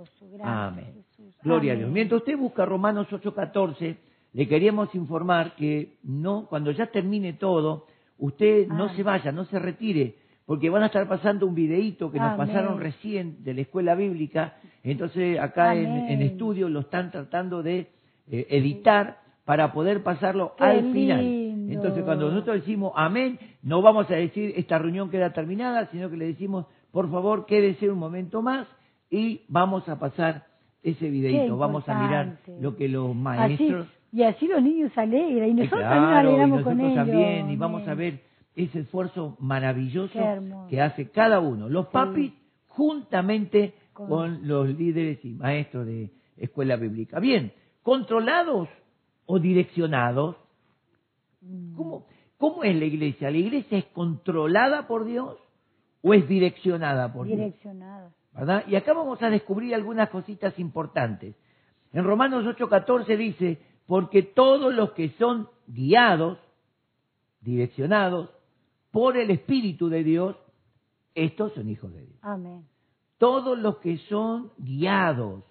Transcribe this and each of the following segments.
maravilloso. Gracias, Amén. Jesús. Gloria a. Dios. Mientras usted busca Romanos 8:14, le queríamos informar que no, cuando ya termine todo, usted no Amén. se vaya, no se retire, porque van a estar pasando un videíto que nos pasaron recién de la escuela bíblica. Entonces acá en, en estudio lo están tratando de eh, editar para poder pasarlo Qué al final. lindo. Entonces cuando nosotros decimos amén, no vamos a decir esta reunión queda terminada, sino que le decimos, por favor, quédese un momento más y vamos a pasar ese videito, vamos a mirar lo que los Así, maestros... y así los niños se alegran y nosotros claro, también y alegramos con nosotros ellos. también, y vamos a ver ese esfuerzo maravilloso que hace cada uno, los Sí. papis juntamente Con- con los líderes y maestros de escuela bíblica. Bien, controlados o direccionados, Mm. ¿cómo, ¿cómo es la iglesia? ¿La iglesia es controlada por Dios o es direccionada por Dios? Direccionada. ¿Verdad? Y acá vamos a descubrir algunas cositas importantes. En Romanos 8:14 dice, porque todos los que son guiados, direccionados por el Espíritu de Dios, estos son hijos de Dios. Amén. Todos los que son guiados.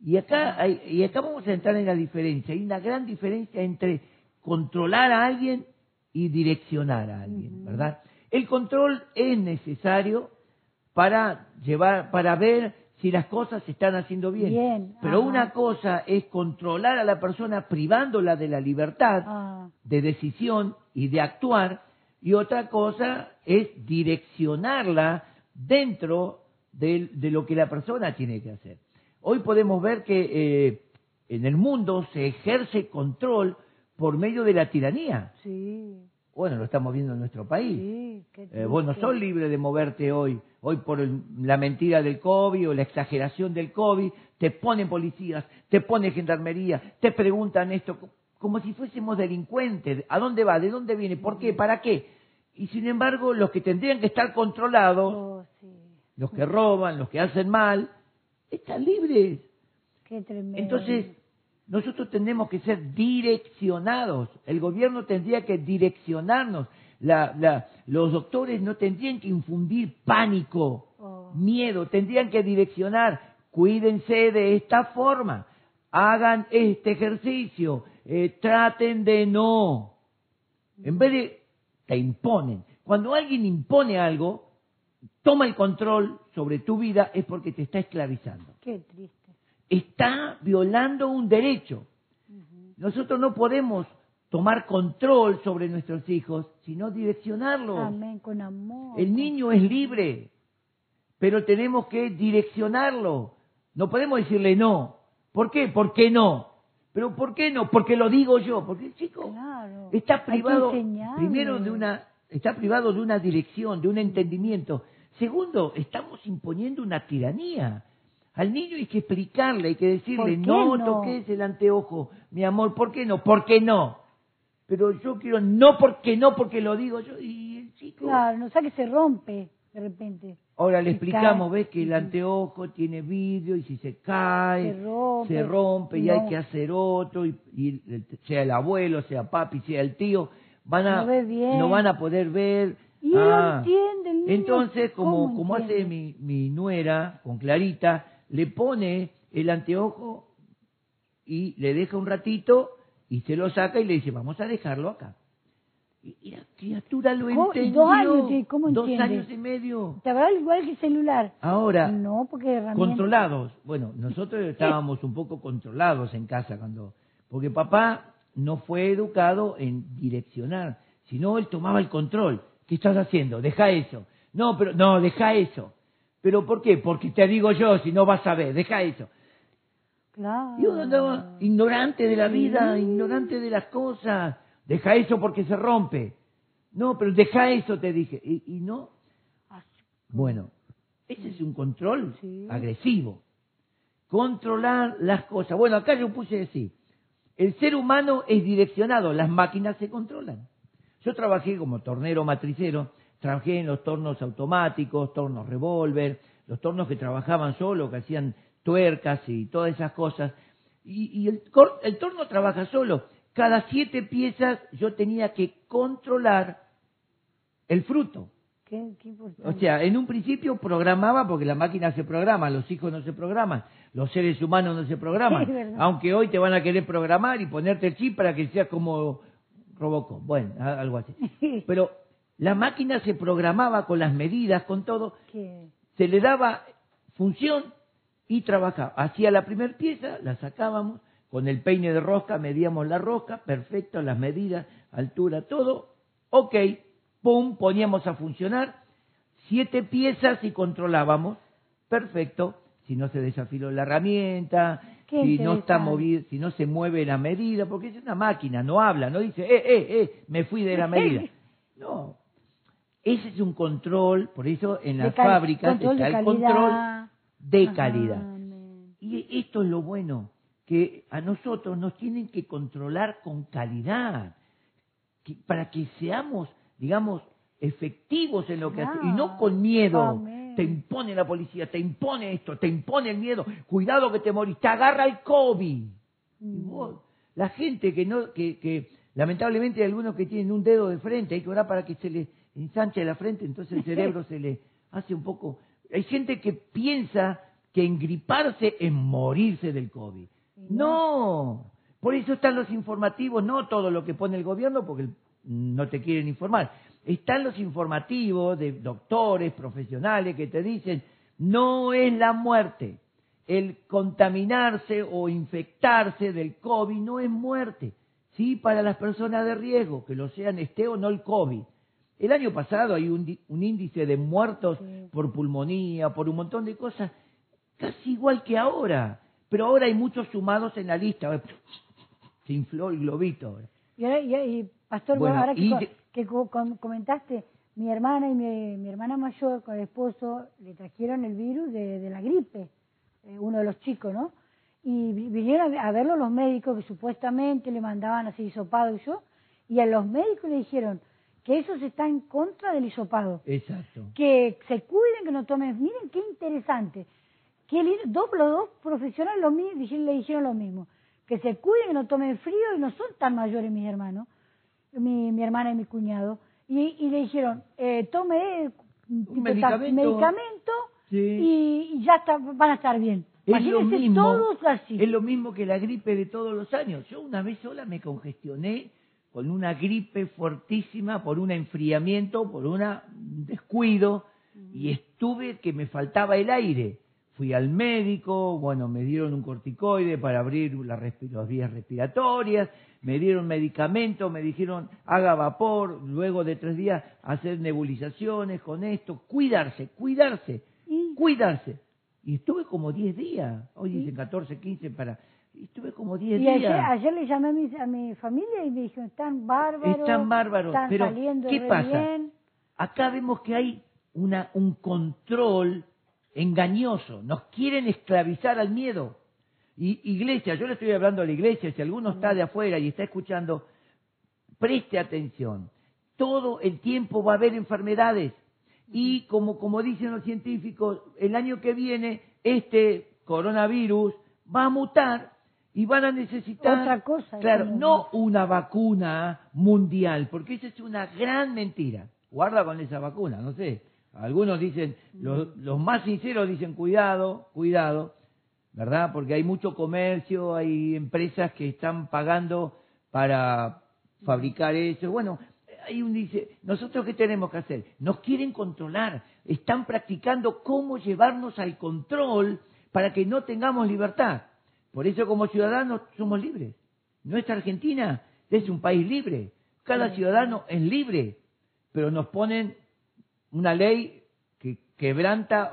Y acá, hay- y acá vamos a entrar en la diferencia. Hay una gran diferencia entre controlar a alguien y direccionar a alguien. ¿verdad? El control es necesario para llevar, para ver si las cosas se están haciendo bien. Bien, Pero ajá. una cosa es controlar a la persona privándola de la libertad Ah, de decisión y de actuar, y otra cosa es direccionarla dentro de, lo que la persona tiene que hacer. Hoy podemos ver que eh, en el mundo se ejerce control por medio de la tiranía. sí, Bueno, lo estamos viendo en nuestro país. sí. Eh, vos no sos libre de moverte hoy, hoy por el- la mentira del COVID o la exageración del COVID, te ponen policías, te ponen gendarmería, te preguntan esto, co- como si fuésemos delincuentes, ¿a dónde va? ¿De dónde viene? ¿Por qué? ¿Para qué? Y sin embargo, los que tendrían que estar controlados, Oh, sí. los que roban, los que hacen mal, están libres. Qué tremendo. Entonces, nosotros tenemos que ser direccionados. El gobierno tendría que direccionarnos. La- la- los doctores no tendrían que infundir pánico, Oh. miedo, tendrían que direccionar. Cuídense de esta forma, hagan este ejercicio, eh, traten de no. En vez de te imponen. Cuando alguien impone algo, toma el control sobre tu vida, es porque te está esclavizando Qué triste. Está violando un derecho. Nosotros no podemos tomar control sobre nuestros hijos, sino direccionarlos. Amén, con amor. El niño es libre, pero tenemos que direccionarlo. No podemos decirle no. ¿Por qué? ¿Por qué no? Pero ¿por qué no? Porque lo digo yo. Porque el chico Claro. está privado primero de una está privado de una dirección, de un entendimiento. Segundo, estamos imponiendo una tiranía. Al niño hay que explicarle, hay que decirle, ¿Por qué no, no? toques el anteojo, mi amor, ¿por qué no? ¿Por qué no? Pero yo quiero no porque no, porque lo digo yo. Y el chico... Claro, no sé que se rompe de repente. Ahora le explicamos, cae. ves que el anteojo tiene vidrio y si se cae, Se rompe. se rompe y hay que hacer otro, y, sea el abuelo, sea papi, sea el tío, van a, No van a poder ver. Y Ah, entiende, el niño. Entonces, como, ¿Cómo como hace mi, mi nuera con Clarita, le pone el anteojo y le deja un ratito y se lo saca y le dice, vamos a dejarlo acá. Y, la criatura lo entendió. Dos años ¿cómo Dos años y medio. ¿Te habrá igual que el celular? Ahora, No, porque controlados. Bueno, nosotros estábamos un poco controlados en casa cuando, porque papá no fue educado en direccionar, sino él tomaba el control. ¿Qué estás haciendo? Deja eso. No, pero no, deja eso. ¿Pero por qué? Porque te digo yo, si no vas a ver, deja eso. Claro. Y uno ignorante de la vida, ignorante de las cosas. Deja eso porque se rompe. No, pero deja eso, te dije. Y, y no, bueno, ese es un control Sí. agresivo. Controlar las cosas. Bueno, acá yo puse así. El ser humano es direccionado, las máquinas se controlan. Yo trabajé como tornero matricero, trabajé en los tornos automáticos, tornos revólver, los tornos que trabajaban solo, que hacían tuercas y todas esas cosas. Y, y el, el torno trabaja solo. Cada siete piezas yo tenía que controlar el fruto. qué, qué. O sea, en un principio programaba, porque la máquina se programa, los hijos no se programan, los seres humanos no se programan. Sí, aunque hoy te van a querer programar y ponerte el chip para que seas como Robocop. Bueno, algo así. Pero la máquina se programaba con las medidas, con todo, que, se le daba función y trabajaba. Hacía la primera pieza, la sacábamos, con el peine de rosca medíamos la rosca, perfecto, las medidas, altura, todo, ok, pum, poníamos a funcionar, siete piezas y controlábamos, perfecto, si no se desafiló la herramienta, Qué si no está movido, si no se mueve la medida, porque es una máquina, no habla, no dice, eh, eh, eh, me fui de la medida. No, ese es un control, por eso en las fábricas está de el calidad. control de Ajá, calidad. Y esto es lo bueno, que a nosotros nos tienen que controlar con calidad, que- para que seamos, digamos, efectivos en lo que hacemos, y no con miedo. Amén. Te impone la policía, te impone esto, te impone el miedo, cuidado que te morís, te agarra el COVID. Y Mm. vos, la gente que no, que, que lamentablemente hay algunos que tienen un dedo de frente, hay que orar para que se le ensanche la frente, entonces el cerebro se le hace un poco. Hay gente que piensa que engriparse es morirse del COVID. No, por eso están los informativos, no todo lo que pone el gobierno, porque no te quieren informar. Están los informativos de doctores, profesionales que te dicen, no es la muerte. El contaminarse o infectarse del COVID no es muerte. Sí, para las personas de riesgo, que lo sean esté o no el COVID. El año pasado hay un, un índice de muertos Sí. por pulmonía, por un montón de cosas, casi igual que ahora. Pero ahora hay muchos sumados en la lista. Se infló el globito. Y, ahora, y, y, Pastor, Bueno, ahora que, y comentaste, mi hermana y mi, mi hermana mayor con el esposo le trajeron el virus de, de la gripe, eh, uno de los chicos, ¿no? Y vi- vinieron a, a verlo los médicos que supuestamente le mandaban así hisopado y yo, y a los médicos le dijeron que eso se está en contra del hisopado, Exacto. que se cuiden, que no tomen. Miren qué interesante. Que el- dos, los dos profesionales lo le dijeron lo mismo. Que se cuiden, que no tomen frío y no son tan mayores mis hermanos, mi, mi hermana y mi cuñado. Y, y le dijeron, eh, tome eh, medicamento. medicamento Sí. y, y ya está, van a estar bien. Es lo mismo, todos así. es lo mismo que la gripe de todos los años. Yo una vez sola me congestioné con una gripe fuertísima por un enfriamiento, por una- un descuido, y estuve que me faltaba el aire. Fui al médico, bueno, me dieron un corticoide para abrir las vías respiratorias, me dieron medicamento, me dijeron haga vapor, luego de tres días hacer nebulizaciones con esto, cuidarse, cuidarse, cuidarse. Y estuve como 10 días, hoy dicen 14, 15 para... y Estuve como 10 Y días. ayer, ayer le llamé a mi, a mi familia y me dijeron, están bárbaros. Están bárbaros, están pero saliendo ¿qué pasa? bien". Acá vemos que hay una, un control engañoso. Nos quieren esclavizar al miedo. Y iglesia, yo le estoy hablando a la iglesia, si alguno está de afuera y está escuchando, preste atención. Todo el tiempo va a haber enfermedades. Y como, como dicen los científicos, el año que viene este coronavirus va a mutar y van a necesitar Otra cosa, Claro, no una vacuna mundial, porque esa es una gran mentira. Guarda con esa vacuna, no sé. Algunos dicen, los, los más sinceros dicen cuidado, cuidado, ¿verdad? Porque hay mucho comercio, hay empresas que están pagando para fabricar eso. Bueno, hay un dice, nosotros qué tenemos que hacer? Nos quieren controlar, están practicando cómo llevarnos al control para que no tengamos libertad. Por eso como ciudadanos somos libres. Nuestra Argentina es un país libre. Cada ciudadano es libre, pero nos ponen una ley que quebranta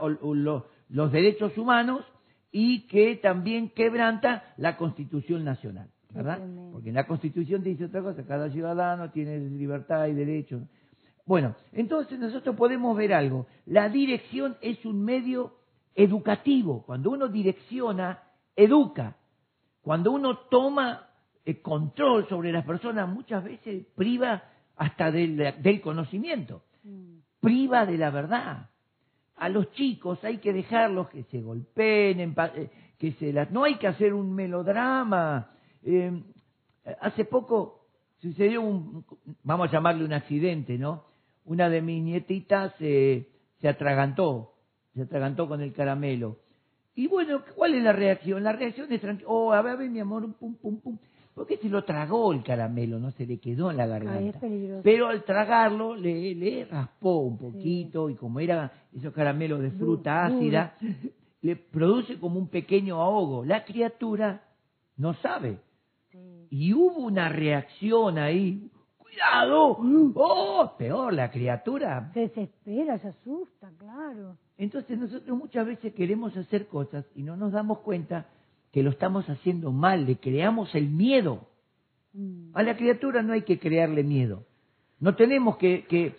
los derechos humanos y que también quebranta la Constitución Nacional, ¿verdad? Porque en la Constitución dice otra cosa, cada ciudadano tiene libertad y derechos. Bueno, entonces nosotros podemos ver algo. La dirección es un medio educativo. Cuando uno direcciona, educa. Cuando uno toma eh, control sobre las personas, muchas veces priva hasta del, del conocimiento, Mm. priva de la verdad. A los chicos hay que dejarlos que se golpeen, eh, que se las... No hay que hacer un melodrama. Eh, hace poco sucedió un, vamos a llamarle un accidente, ¿no? una de mis nietitas se, se atragantó, se atragantó con el caramelo. Y bueno, ¿cuál es la reacción? La reacción es tranquila. Oh, a ver, a ver, mi amor, pum, pum, pum. Porque se lo tragó el caramelo, no se le quedó en la Ay, es garganta. peligroso. Pero al tragarlo le, le raspó un poquito y como era esos caramelos de fruta ácida, le produce como un pequeño ahogo. La criatura no sabe. Sí. Y hubo una reacción ahí. ¡Cuidado! ¡Oh! Peor, la criatura. Se desespera, se asusta, claro. Entonces nosotros muchas veces queremos hacer cosas y no nos damos cuenta que lo estamos haciendo mal, le creamos el miedo. Mm. A la criatura no hay que crearle miedo. No tenemos que, que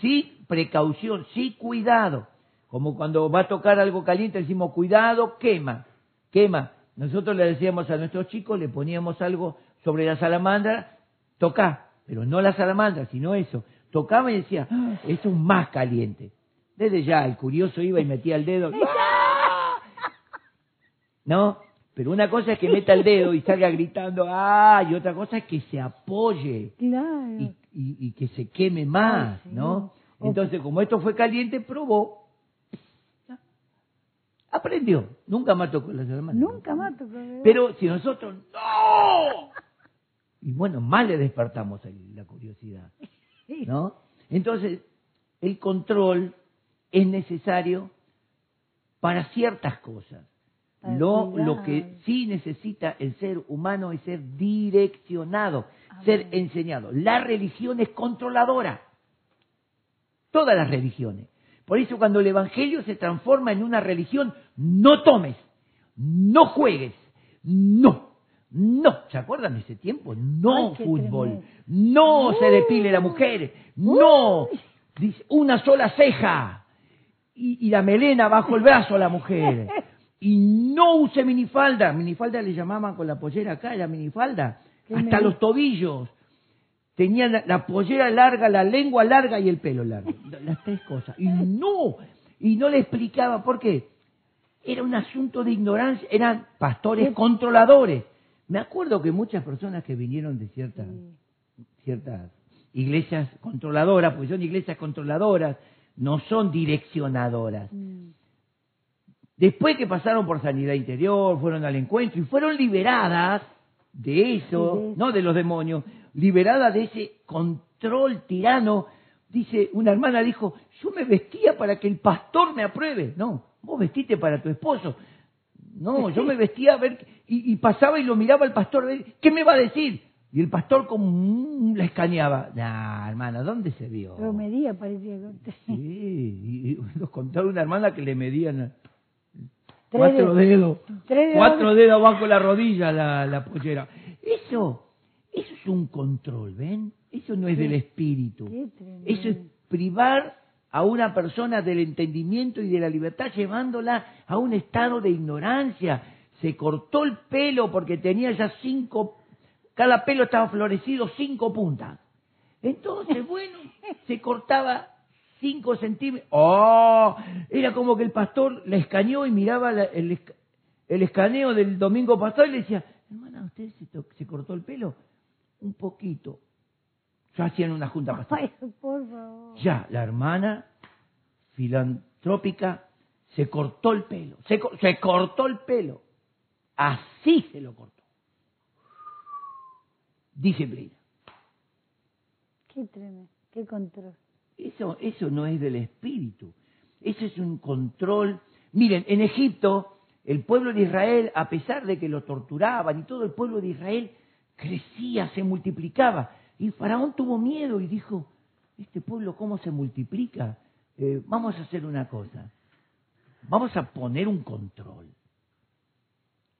sí precaución, sí cuidado. Como cuando va a tocar algo caliente decimos cuidado, quema, quema. Nosotros le decíamos a nuestros chicos, le poníamos algo sobre la salamandra, toca, pero no la salamandra, sino eso. Tocaba y decía, "Ah, esto es más caliente. Desde ya el curioso iba y metía el dedo. ¡ah! ¿No? Pero una cosa es que meta el dedo y salga gritando, ¡ah! Y otra cosa es que se apoye Claro. y, y- y que se queme más, Ay. ¿no? Entonces, como esto fue caliente, probó. Aprendió. Nunca más tocó las hermanas. Nunca mato. pero- Pero si nosotros, ¡no! Y bueno, más le despertamos la curiosidad. ¿no? Entonces, el control es necesario para ciertas cosas. Lo, lo que sí necesita el ser humano es ser direccionado, Amén. ser enseñado. La religión es controladora. Todas las religiones. Por eso cuando el Evangelio se transforma en una religión, no tomes, no juegues, no, no. ¿Se acuerdan de ese tiempo? No Ay, fútbol, tremendo. no se depile la mujer, no. Una sola ceja y, y la melena bajo el brazo a la mujer. Y no use minifalda. Minifalda le llamaban con la pollera acá, la minifalda. Hasta me- los tobillos. Tenía la, la pollera larga, la lengua larga y el pelo largo. Las tres cosas. Y no, y no le explicaba por qué. Era un asunto de ignorancia, eran pastores controladores. Me acuerdo que muchas personas que vinieron de ciertas ciertas iglesias controladoras, porque son iglesias controladoras, no son direccionadoras. Mm. Después que pasaron por sanidad interior, fueron al encuentro y fueron liberadas de eso, Sí, no de los demonios, liberadas de ese control tirano. Dice, una hermana dijo, yo me vestía para que el pastor me apruebe. No, vos vestiste para tu esposo. No, yo me vestía a ver, y, y pasaba y lo miraba el pastor, ¿qué me va a decir? Y el pastor como la escaneaba. Nah, hermana, ¿dónde se vio? Pero medía, parecía. que- Sí, y, nos contaron una hermana que le medían Tres cuatro dedos, Tres dedos. cuatro dedos bajo la rodilla la, la pollera. Eso, eso es un control, ¿ven? Eso no es Sí. del espíritu. Eso es privar a una persona del entendimiento y de la libertad llevándola a un estado de ignorancia. Se cortó el pelo porque tenía ya cinco, cada pelo estaba florecido cinco puntas. Entonces, bueno, se cortaba cinco centímetros. ¡Oh! Era como que el pastor la escaneó y miraba la- el, esca- el escaneo del domingo pasado y le decía, hermana, ¿usted se, cortó el pelo? Un poquito. Ya hacían una junta pastoral. Por favor. Ya, la hermana filantrópica se cortó el pelo. Se, co- se cortó el pelo. Así se lo cortó. Disciplina. Qué tremendo. Qué control. Eso, eso no es del espíritu. Eso es un control. Miren, en Egipto, el pueblo de Israel, a pesar de que lo torturaban y todo el pueblo de Israel crecía, se multiplicaba. Y Faraón tuvo miedo y dijo, este pueblo cómo se multiplica. Eh, vamos a hacer una cosa. Vamos a poner un control.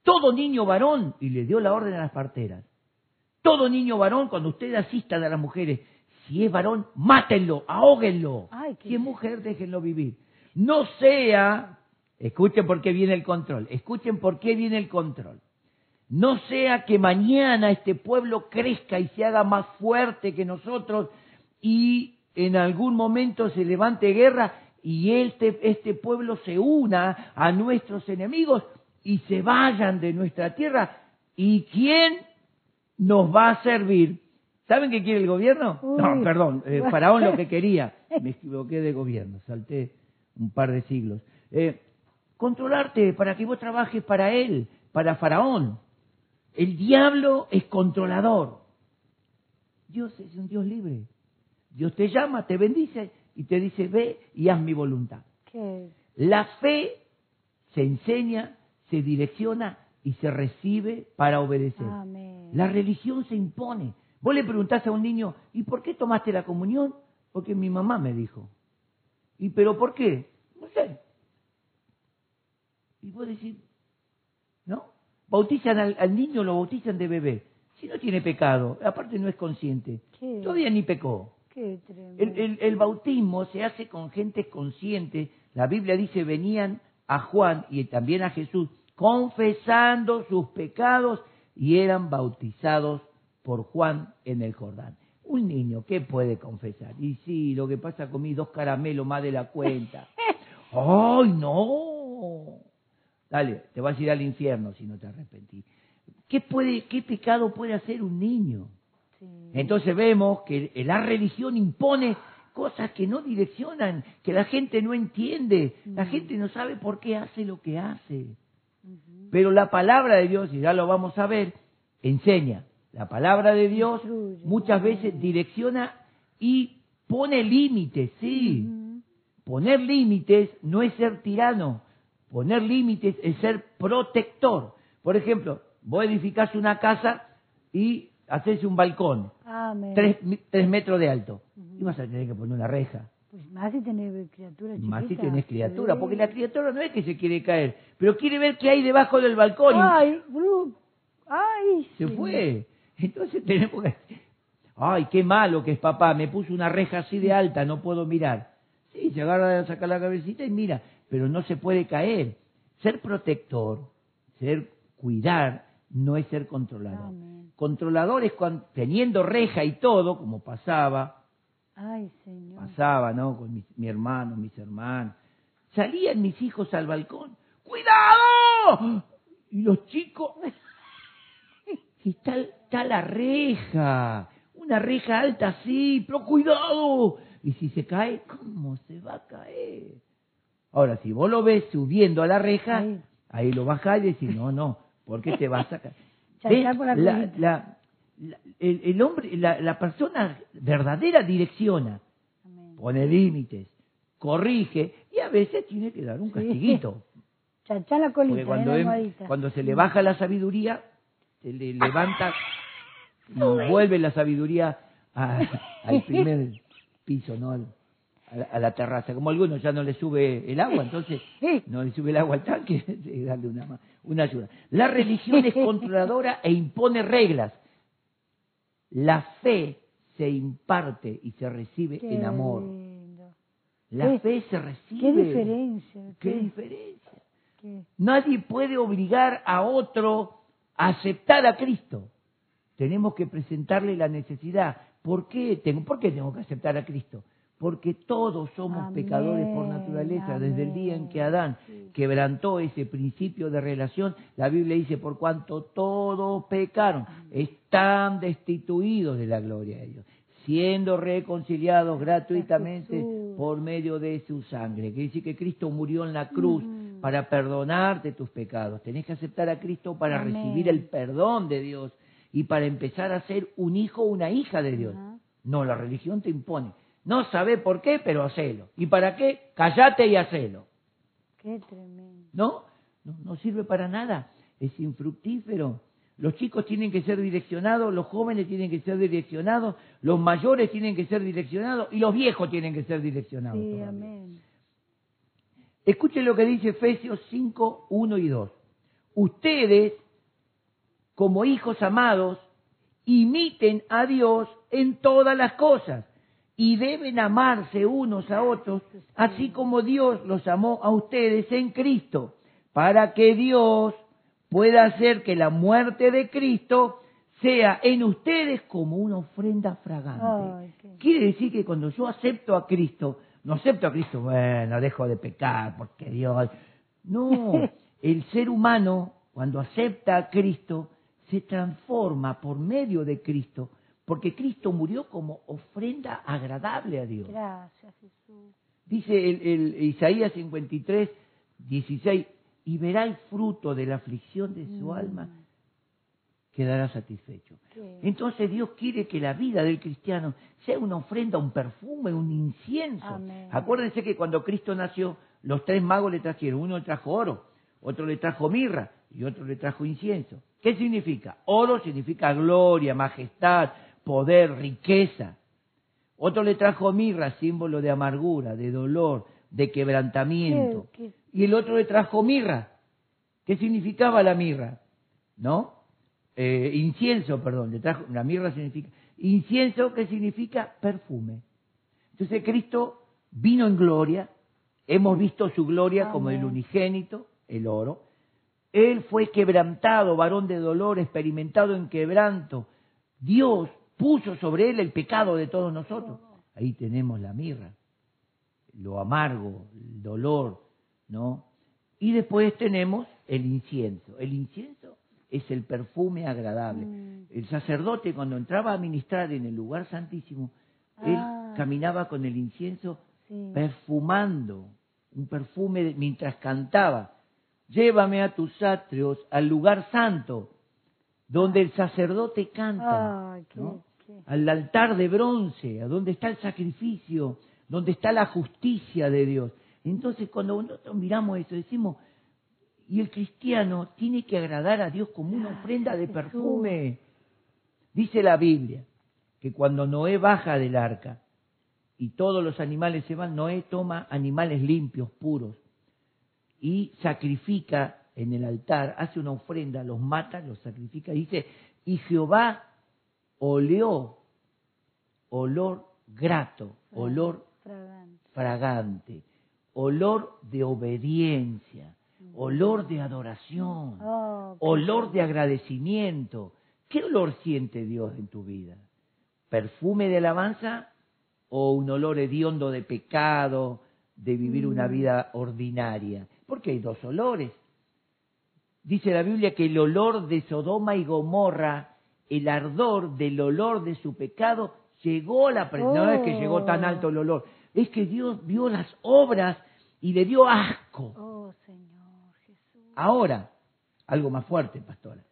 Todo niño varón, y le dio la orden a las parteras, todo niño varón, cuando ustedes asistan a las mujeres, si es varón, mátenlo, ahóguenlo. Ay, qué- Si es mujer, déjenlo vivir. No sea, escuchen por qué viene el control, escuchen por qué viene el control. No sea que mañana este pueblo crezca y se haga más fuerte que nosotros y en algún momento se levante guerra y este, este pueblo se una a nuestros enemigos y se vayan de nuestra tierra. ¿Y quién nos va a servir ¿Saben qué quiere el gobierno? Uy. No, perdón, eh, Faraón lo que quería. Me equivoqué de gobierno, salté un par de siglos. Eh, controlarte para que vos trabajes para él, para Faraón. El diablo es controlador. Dios es un Dios libre. Dios te llama, te bendice y te dice, ve y haz mi voluntad. ¿Qué? La fe se enseña, se direcciona y se recibe para obedecer. Amén. La religión se impone. Vos le preguntás a un niño, ¿y por qué tomaste la comunión? Porque mi mamá me dijo. ¿Y pero por qué? No sé. Y vos decís, ¿no? Bautizan al, al niño, lo bautizan de bebé. Si no tiene pecado, aparte no es consciente. ¿Qué? Todavía ni pecó. Qué tremendo. El, el- el bautismo se hace con gente consciente. La Biblia dice, venían a Juan y también a Jesús confesando sus pecados y eran bautizados por Juan en el Jordán. Un niño, ¿qué puede confesar? Y sí, lo que pasa, comí dos caramelos más de la cuenta. ¡Ay, no! Dale, te vas a ir al infierno si no te arrepentís. ¿Qué, puede, ¿Qué pecado puede hacer un niño? Sí. Entonces vemos que la religión impone cosas que no direccionan, que la gente no entiende, la Mm. gente no sabe por qué hace lo que hace. Pero la palabra de Dios, y ya lo vamos a ver, enseña. La palabra de Dios muchas veces direcciona y pone límites, sí. Poner límites no es ser tirano, poner límites es ser protector. Por ejemplo, vos edificás una casa y haces un balcón, Amén. tres, tres metros de alto, y vas a tener que poner una reja. Pues más si tenés criaturas Más si tenés criatura, Sí. porque la criatura no es que se quiere caer, pero quiere ver qué hay debajo del balcón Ay. Ay, se sí. fue. Entonces tenemos que... Ay, qué malo que es papá, me puso una reja así de alta, no puedo mirar. Sí, se agarra a sacar la cabecita y mira, pero no se puede caer. Ser protector, ser cuidar, no es ser controlador. Amén. Controlador es cuando, teniendo reja y todo, como pasaba, Ay, Señor. pasaba, ¿no? Con mi, mi hermano, mis hermanos. Salían mis hijos al balcón. ¡Cuidado! Y los chicos... Y está, está la reja. Una reja alta así, pero cuidado. Y si se cae, ¿cómo se va a caer? Ahora, si vos lo ves subiendo a la reja, Ahí. lo bajás y decís, no, no, ¿por qué te vas a caer? La- el, el hombre, la, la persona verdadera direcciona, Amén. pone límites, corrige y a veces tiene que dar un castiguito. La colita, Porque cuando, él- se le baja la sabiduría, se le levanta y vuelve la sabiduría a- al primer piso, ¿no? A, la, a la terraza. Como a algunos ya no le sube el agua, entonces no le sube el agua al tanque, darle una, una ayuda. La religión es controladora e impone reglas. La fe se imparte y se recibe Qué en amor. lindo. La Qué- fe se recibe. Qué diferencia. ¿Qué Qué, diferencia? qué- Nadie puede obligar a otro a aceptar a Cristo. Tenemos que presentarle la necesidad. ¿Por qué tengo, por qué tengo que aceptar a Cristo? Porque todos somos Amén, pecadores por naturaleza. Desde el día en que Adán Sí. quebrantó ese principio de relación, la Biblia dice, por cuanto todos pecaron, están destituidos de la gloria de Dios, siendo reconciliados gratuitamente por medio de su sangre. Quiere decir que Cristo murió en la cruz para perdonarte tus pecados. Tenés que aceptar a Cristo para Amén. recibir el perdón de Dios y para empezar a ser un hijo o una hija de Dios. No, la religión te impone. No sabe por qué, pero hacelo. ¿Y para qué? Callate y hacelo. Qué tremendo. ¿No? No, no sirve para nada. Es infructífero. Los chicos tienen que ser direccionados, los jóvenes tienen que ser direccionados, los mayores tienen que ser direccionados y los viejos tienen que ser direccionados. Sí, amén. Escuchen lo que dice Efesios 5, 1 y 2. Ustedes, como hijos amados, imiten a Dios en todas las cosas y deben amarse unos a otros, así como Dios los amó a ustedes en Cristo, para que Dios pueda hacer que la muerte de Cristo sea en ustedes como una ofrenda fragante. Quiere decir que cuando yo acepto a Cristo, no acepto a Cristo, bueno, dejo de pecar porque Dios... No, el ser humano, cuando acepta a Cristo, se transforma por medio de Cristo porque Cristo murió como ofrenda agradable a Dios. Gracias, Jesús. Dice el, el Isaías 53, 16, y verá el fruto de la aflicción de su Mm. alma, quedará satisfecho. Entonces Dios quiere que la vida del cristiano sea una ofrenda, un perfume, un incienso. Amén. Acuérdense que cuando Cristo nació, los tres magos le trajeron, uno le trajo oro, otro le trajo mirra y otro le trajo incienso. ¿Qué significa? Oro significa gloria, majestad, poder, riqueza. Otro le trajo mirra, símbolo de amargura, de dolor, de quebrantamiento. Qué- Y el otro le trajo mirra. ¿Qué significaba la mirra? ¿No? Eh, incienso, perdón, le trajo, la mirra significa incienso que significa perfume. Entonces Cristo vino en gloria, hemos visto su gloria como el unigénito, el oro. Él fue quebrantado, varón de dolor, experimentado en quebranto. Dios puso sobre él el pecado de todos nosotros. Ahí tenemos la mirra, lo amargo, el dolor, ¿no? Y después tenemos el incienso. El incienso es el perfume agradable. Mm. El sacerdote cuando entraba a ministrar en el lugar santísimo, él Ah. caminaba con el incienso Sí. perfumando, un perfume de- mientras cantaba. Llévame a tus atrios, al lugar santo, donde el sacerdote canta, ¿no? Al altar de bronce, a donde está el sacrificio, donde está la justicia de Dios. Entonces, cuando nosotros miramos eso, decimos, y el cristiano tiene que agradar a Dios como una ofrenda de perfume. Dice la Biblia que cuando Noé baja del arca y todos los animales se van, Noé toma animales limpios, puros, y sacrifica en el altar, hace una ofrenda, los mata, los sacrifica, dice, y Jehová oleó olor grato, olor Fragante. fragante, olor de obediencia, olor de adoración, Oh, olor de agradecimiento. ¿Qué olor siente Dios en tu vida? ¿Perfume de alabanza o un olor hediondo de pecado, de vivir una Mm. vida ordinaria? Porque hay dos olores. Dice la Biblia que el olor de Sodoma y Gomorra, el ardor del olor de su pecado, llegó a la presencia. No es que llegó tan alto el olor, es que Dios vio las obras y le dio asco. Oh, Señor Jesús. Ahora, algo más fuerte, pastora.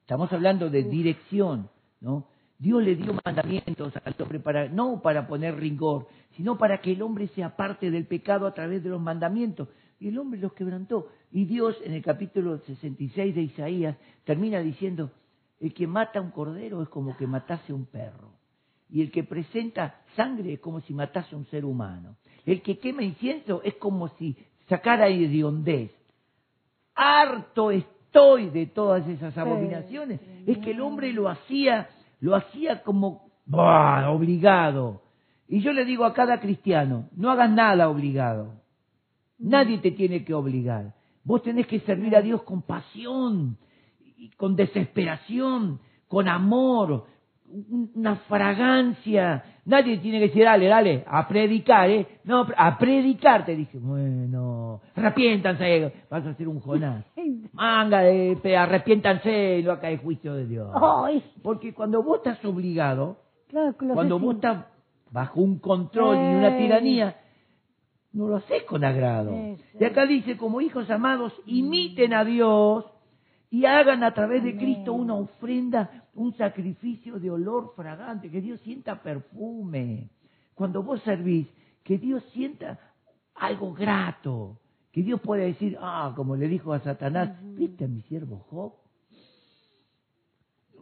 Estamos hablando de dirección, ¿no? Dios le dio mandamientos al hombre para, no para poner rigor, sino para que el hombre sea parte del pecado a través de los mandamientos. Y el hombre los quebrantó. Y Dios, en el capítulo 66 de Isaías, termina diciendo, el que mata un cordero es como que matase un perro. Y el que presenta sangre es como si matase a un ser humano. El que quema incienso es como si sacara hediondez harto estoy de todas esas abominaciones. Es que el hombre lo hacía, lo hacía como ¡buah! obligado. Y yo le digo a cada cristiano, no hagas nada obligado. Nadie te tiene que obligar. Vos tenés que servir a Dios con pasión, con desesperación, con amor, un- una fragancia. Nadie tiene que decir, dale, dale, a predicar, ¿eh? No, a predicar, te dije, bueno, arrepiéntanse, vas a ser un Jonás. Manga de arrepiéntanse y no acá hay juicio de Dios. Porque cuando vos estás obligado, claro, lo cuando vos estás bajo un control y una Eh. tiranía, no lo haces con agrado. Y acá dice, como hijos amados, imiten a Dios y hagan a través de. Cristo una ofrenda, un sacrificio de olor fragante, que Dios sienta perfume. Cuando vos servís, que Dios sienta algo grato, que Dios pueda decir, ah, como le dijo a Satanás, ¿viste a mi siervo Job?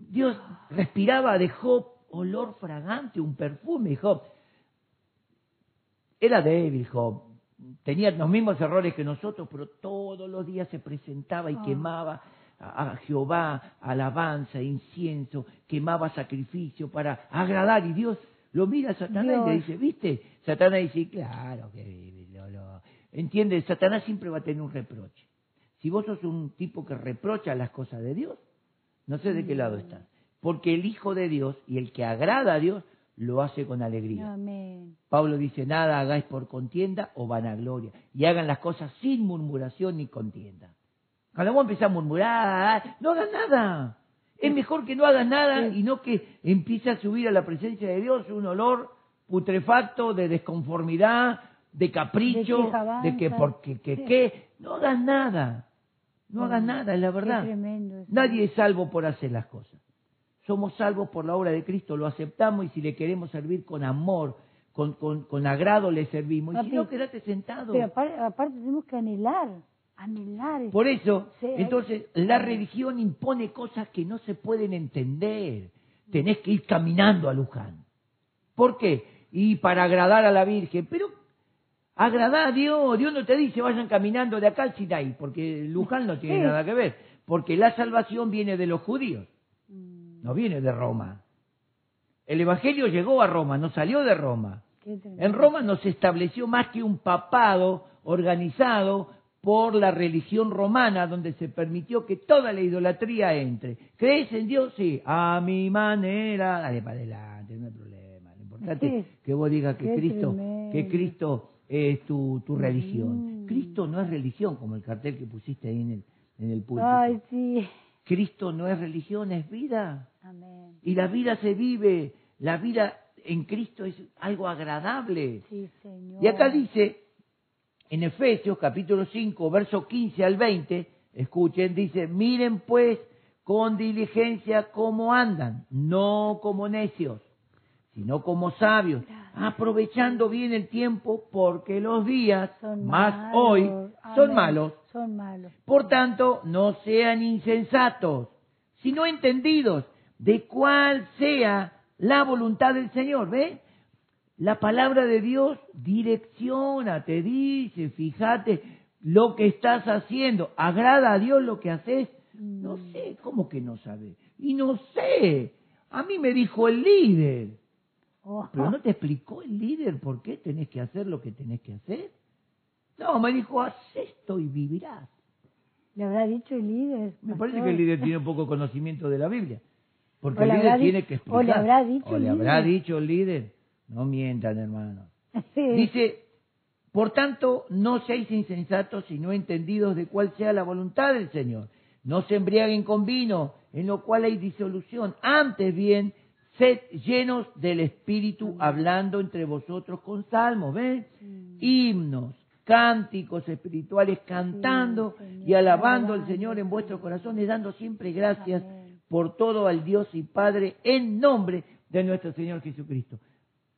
Dios respiraba de Job olor fragante, un perfume, Job. Era débil, Job. Tenía los mismos errores que nosotros, pero todos los días se presentaba y Ah. quemaba a, Jehová alabanza, incienso, quemaba sacrificio para agradar. Y Dios lo mira a Satanás y le dice, ¿viste? Satanás dice, claro que lo, lo-". Entiende, Satanás siempre va a tener un reproche. Si vos sos un tipo que reprocha las cosas de Dios, no sé de qué lado estás. Porque el Hijo de Dios y el que agrada a Dios lo hace con alegría. Amén. Pablo dice, nada hagáis por contienda o vanagloria. Y hagan las cosas sin murmuración ni contienda. Vos empezás a murmurar, no hagas nada. Es mejor que no hagas nada y no que empiece a subir a la presencia de Dios un olor putrefacto de desconformidad, de capricho, De que porque que Sí. qué. No hagas nada. No hagas nada, es la verdad. Nadie es salvo por hacer las cosas. Somos salvos por la obra de Cristo, lo aceptamos y si le queremos servir con amor, con, con, con agrado le servimos. Y si no, quédate sentado. Pero aparte, aparte tenemos que anhelar, anhelar. Por eso, Sí, hay- entonces, la religión impone cosas que no se pueden entender. Tenés que ir caminando a Luján. ¿Por qué? Y para agradar a la Virgen. Pero agradar a Dios. Dios no te dice vayan caminando de acá al Sinaí, porque Luján no tiene Sí. nada que ver. Porque la salvación viene de los judíos, Mm, no viene de Roma. El Evangelio llegó a Roma, no salió de Roma. En Roma no se estableció más que un papado organizado por la religión romana, donde se permitió que toda la idolatría entre. ¿Crees en Dios? Sí. A mi manera. Dale para adelante, no hay problema. Lo importante es que vos digas que Qué Cristo, tremendo. que Cristo es tu, tu religión. Mm. Cristo no es religión, como el cartel que pusiste ahí en el, en el púlpito. Ay, sí. Cristo no es religión, es vida. Amén. Y la vida se vive, la vida en Cristo es algo agradable. Sí, Señor. Y acá dice, en Efesios capítulo 5, versos 15 al 20, escuchen, dice, miren pues con diligencia cómo andan, no como necios, sino como sabios, aprovechando bien el tiempo porque los días, Son más malos. hoy, son Amén. malos. Son malos. Por tanto, no sean insensatos, sino entendidos de cuál sea la voluntad del Señor. ¿Ve? La palabra de Dios direcciona, te dice, fíjate lo que estás haciendo. ¿Agrada a Dios lo que haces? No sé, ¿cómo que no sabes? Y no sé. A mí me dijo el líder. Oh, Pero no te explicó el líder por qué tenés que hacer lo que tenés que hacer. No, me dijo, haz esto y vivirás. Le habrá dicho el líder. Me parece que el líder tiene un poco conocimiento de la Biblia. Porque O el líder tiene que o explicar. le habrá dicho O le habrá dicho el líder. No mientan, hermano. Sí. Dice, por tanto, no seáis insensatos, sino entendidos de cuál sea la voluntad del Señor. No se embriaguen con vino, en lo cual hay disolución. Antes bien, sed llenos del Espíritu, hablando entre vosotros con salmos, ¿ven? Himnos, cánticos espirituales, cantando y alabando al. Señor en vuestros corazones, dando siempre gracias Amén. por todo al Dios y Padre en nombre de nuestro Señor Jesucristo.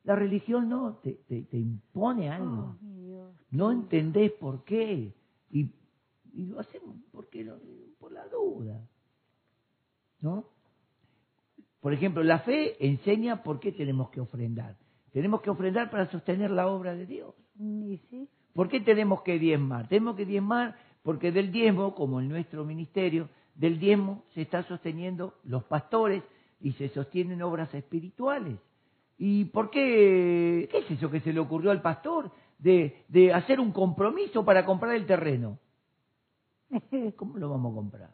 La religión no te, te, te impone algo. Oh, Dios. No entendés por qué. Y, y lo hacemos porque lo- por la duda. ¿No? Por ejemplo, la fe enseña por qué tenemos que ofrendar. Tenemos que ofrendar para sostener la obra de Dios. Mm, ¿Y sí? ¿Por qué tenemos que diezmar? Tenemos que diezmar porque del diezmo, como en nuestro ministerio, del diezmo se está sosteniendo los pastores y se sostienen obras espirituales. ¿Y por qué? ¿Qué es eso que se le ocurrió al pastor de, de hacer un compromiso para comprar el terreno? ¿Cómo lo vamos a comprar?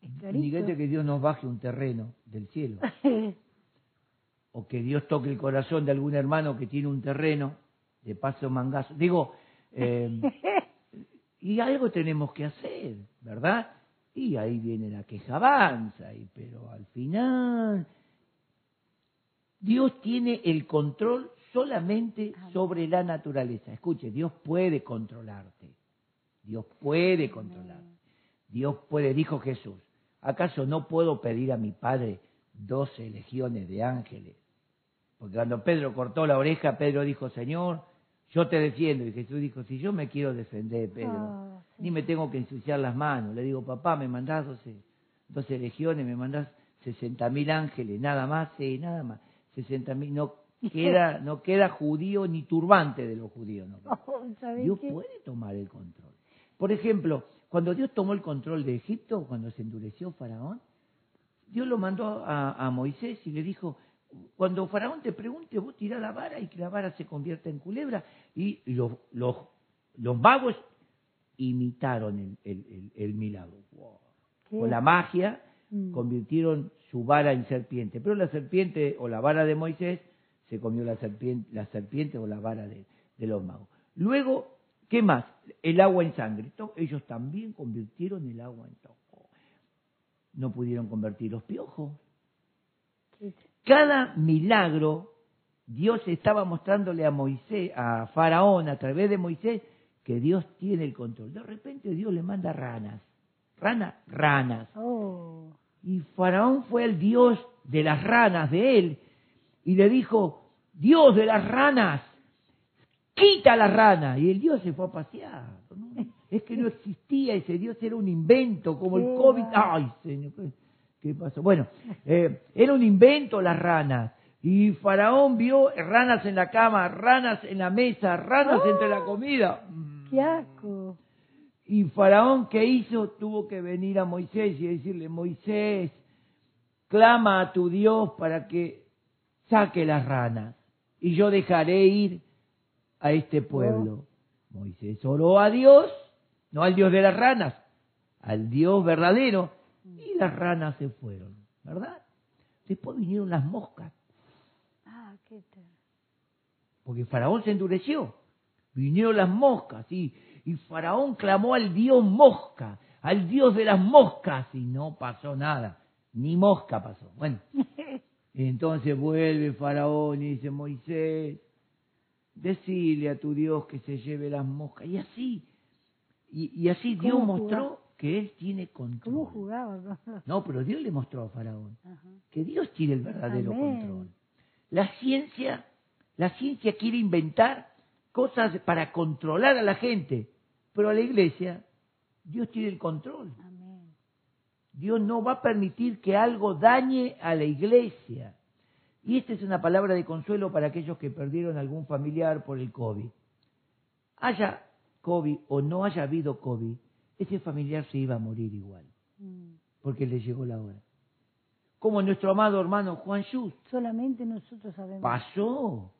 Dígate que Dios nos baje un terreno del cielo. o que Dios toque el corazón de algún hermano que tiene un terreno, de paso mangazo. Digo, eh, y algo tenemos que hacer, ¿verdad? Y ahí viene la queja avanza, y, pero al final Dios tiene el control solamente sobre la naturaleza. Escuche, Dios puede controlarte. Dios puede controlarte. Dios puede, dijo Jesús, ¿acaso no puedo pedir a mi Padre doce legiones de ángeles? Porque cuando Pedro cortó la oreja, Pedro dijo, Señor, yo te defiendo. Y Jesús dijo, si yo me quiero defender, Pedro, Ah, sí. ni me tengo que ensuciar las manos. Le digo, papá, me mandás doce, doce legiones, me mandás sesenta mil ángeles, nada más, sí, nada más. Sesenta mil, no queda, no queda judío ni turbante de los judíos. ¿no? Oh, ¿sabés Dios qué? puede tomar el control. Por ejemplo, cuando Dios tomó el control de Egipto, cuando se endureció Faraón, Dios lo mandó a, a Moisés y le dijo, cuando Faraón te pregunte, vos tirá la vara y que la vara se convierta en culebra. Y los, los, los magos imitaron el, el- el- el milagro. Wow. Con la magia Mm. convirtieron su vara en serpiente. Pero la serpiente o la vara de Moisés se comió la serpiente, la serpiente o la vara de, de los magos. Luego, ¿qué más? El agua en sangre. Ellos también convirtieron el agua en toco. no pudieron convertir los piojos. Cada milagro, Dios estaba mostrándole a Moisés, a Faraón, a través de Moisés, que Dios tiene el control. De repente Dios le manda ranas. Ranas, ranas. Oh, Y Faraón fue el Dios de las ranas de él. Y le dijo, Dios de las ranas, quita las ranas. Y el Dios se fue a pasear. ¿no? Es que no existía ese Dios, era un invento, como el COVID. Ay, señor, ¿qué- ¿qué pasó? Bueno, eh, era un invento las ranas. Y Faraón vio ranas en la cama, ranas en la mesa, ranas entre la comida. qué asco. Y Faraón, ¿qué hizo? Tuvo que venir a Moisés y decirle, Moisés, clama a tu Dios para que saque las ranas y yo dejaré ir a este pueblo. Moisés oró a Dios, no al Dios de las ranas, al Dios verdadero, y las ranas se fueron, ¿verdad? Después vinieron las moscas, Ah, qué porque Faraón se endureció. Vinieron las moscas y, y Faraón clamó al dios mosca, al dios de las moscas y no pasó nada, ni mosca pasó. Bueno, entonces vuelve Faraón y dice, Moisés, decile a tu Dios que se lleve las moscas. Y así, y, y así Dios ¿Cómo mostró que Él tiene ¿Cómo control. jugaba con los- No, pero Dios le mostró a Faraón Ajá. que Dios tiene el verdadero Amén. control. La ciencia, la ciencia quiere inventar cosas para controlar a la gente, pero a la iglesia Dios tiene el control. Amén. Dios no va a permitir que algo dañe a la iglesia. Y esta es una palabra de consuelo para aquellos que perdieron algún familiar por el COVID. Haya COVID o no haya habido COVID, ese familiar se iba a morir igual, Mm. porque le llegó la hora. Como nuestro amado hermano Juan Schutz, Solamente nosotros sabemos. pasó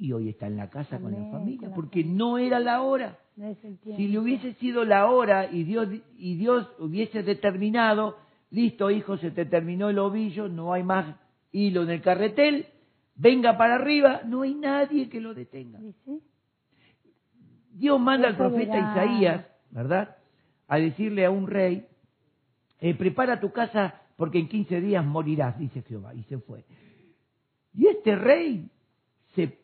y hoy está en la casa con la familia, con la porque familia. no era la hora. No. Si le hubiese sido la hora y Dios, y Dios hubiese determinado, listo hijo, se te terminó el ovillo, no hay más hilo en el carretel, venga para arriba, no hay nadie que lo detenga. Dios manda al profeta. Isaías, ¿verdad? A decirle a un rey, eh, prepara tu casa porque en 15 días morirás, dice Jehová, y se fue. Y este rey se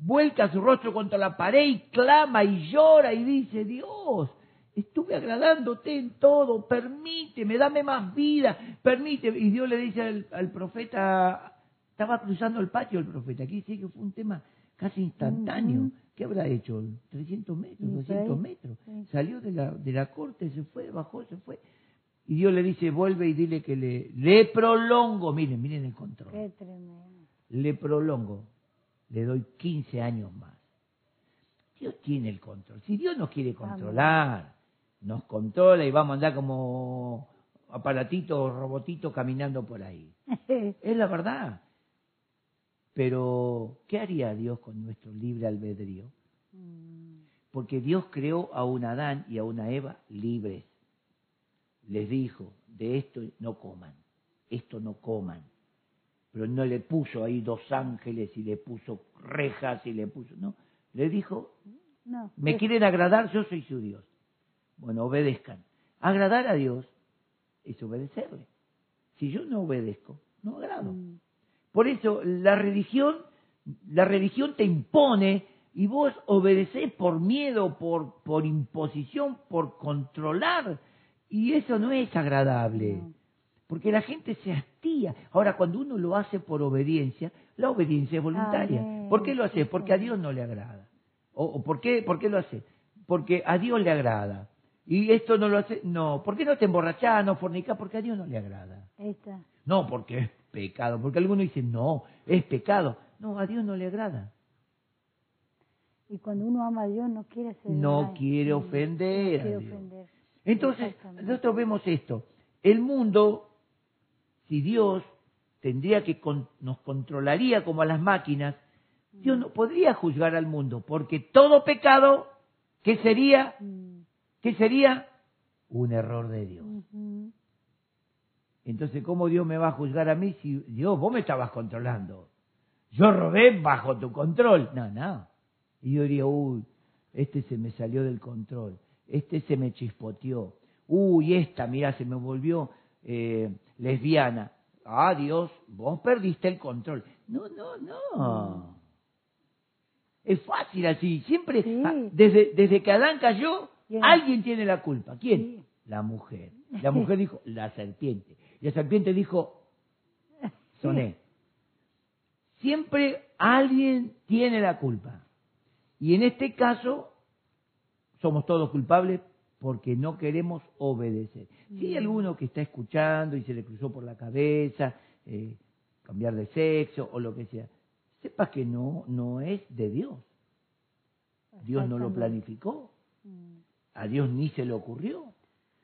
vuelca su rostro contra la pared y clama y llora y dice, Dios, estuve agradándote en todo, permíteme, dame más vida, permíteme. Y Dios le dice al, al profeta, estaba cruzando el patio el profeta, aquí dice que fue un tema casi instantáneo. ¿Qué habrá hecho? ¿300 metros? Y por 200 ahí, metros. Salió de la, de la corte, se fue, bajó, se fue. Y Dios le dice, vuelve y dile que le, le prolongo, miren, miren el control Qué tremendo. le prolongo, le doy 15 años más. Dios tiene el control. Si Dios nos quiere controlar, nos controla y vamos a andar como aparatito o robotito caminando por ahí. Es la verdad. Pero, ¿qué haría Dios con nuestro libre albedrío? Mm. Porque Dios creó a un Adán y a una Eva libres. Les dijo, de esto no coman, esto no coman. Pero no le puso ahí dos ángeles y le puso rejas y le puso, no. Le dijo, No. me es- quieren agradar, yo soy su Dios. Bueno, obedezcan. Agradar a Dios es obedecerle. Si yo no obedezco, no agrado. Mm. Por eso la religión, la religión te impone y vos obedecés por miedo, por, por imposición, por controlar. Y eso no es agradable. No. Porque la gente se hastía. Ahora, cuando uno lo hace por obediencia, la obediencia es voluntaria. Amén. ¿Por qué lo hace? Porque a. Dios no le agrada. ¿O, o por, qué, por qué lo hace? Porque a Dios le agrada. Y esto no lo hace. No. ¿Por qué no te emborrachás, no fornicás? Porque a Dios no le agrada. Está. No, porque es pecado. Porque algunos dicen, no, es pecado. No, a Dios no le agrada. Y cuando uno ama a Dios no quiere hacer No quiere ofender No quiere a Dios. ofender. Entonces, nosotros vemos esto. El mundo, si Dios tendría que con- nos controlaría como a las máquinas, Dios no podría juzgar al mundo, porque todo pecado, ¿qué sería? Mm. ¿Qué sería? Un error de Dios. Entonces, ¿cómo Dios me va a juzgar a mí si Dios, vos me estabas controlando? Yo robé bajo tu control. No, no. Y yo diría, uy, este se me salió del control, este se me chispoteó, uy, esta, mira, se me volvió eh, lesbiana. Ah, Dios, vos perdiste el control. No, no, no. Es fácil así. Siempre, Sí. ah, desde, desde que Adán cayó, Bien. alguien tiene la culpa. ¿Quién? Sí. La mujer. La mujer dijo, la serpiente. Y la serpiente dijo, soné. Siempre alguien tiene la culpa. Y en este caso, somos todos culpables porque no queremos obedecer. Si hay alguno que está escuchando y se le cruzó por la cabeza eh, cambiar de sexo o lo que sea, sepa que no, no es de Dios. Dios no lo planificó, Mm. a Dios ni se le ocurrió,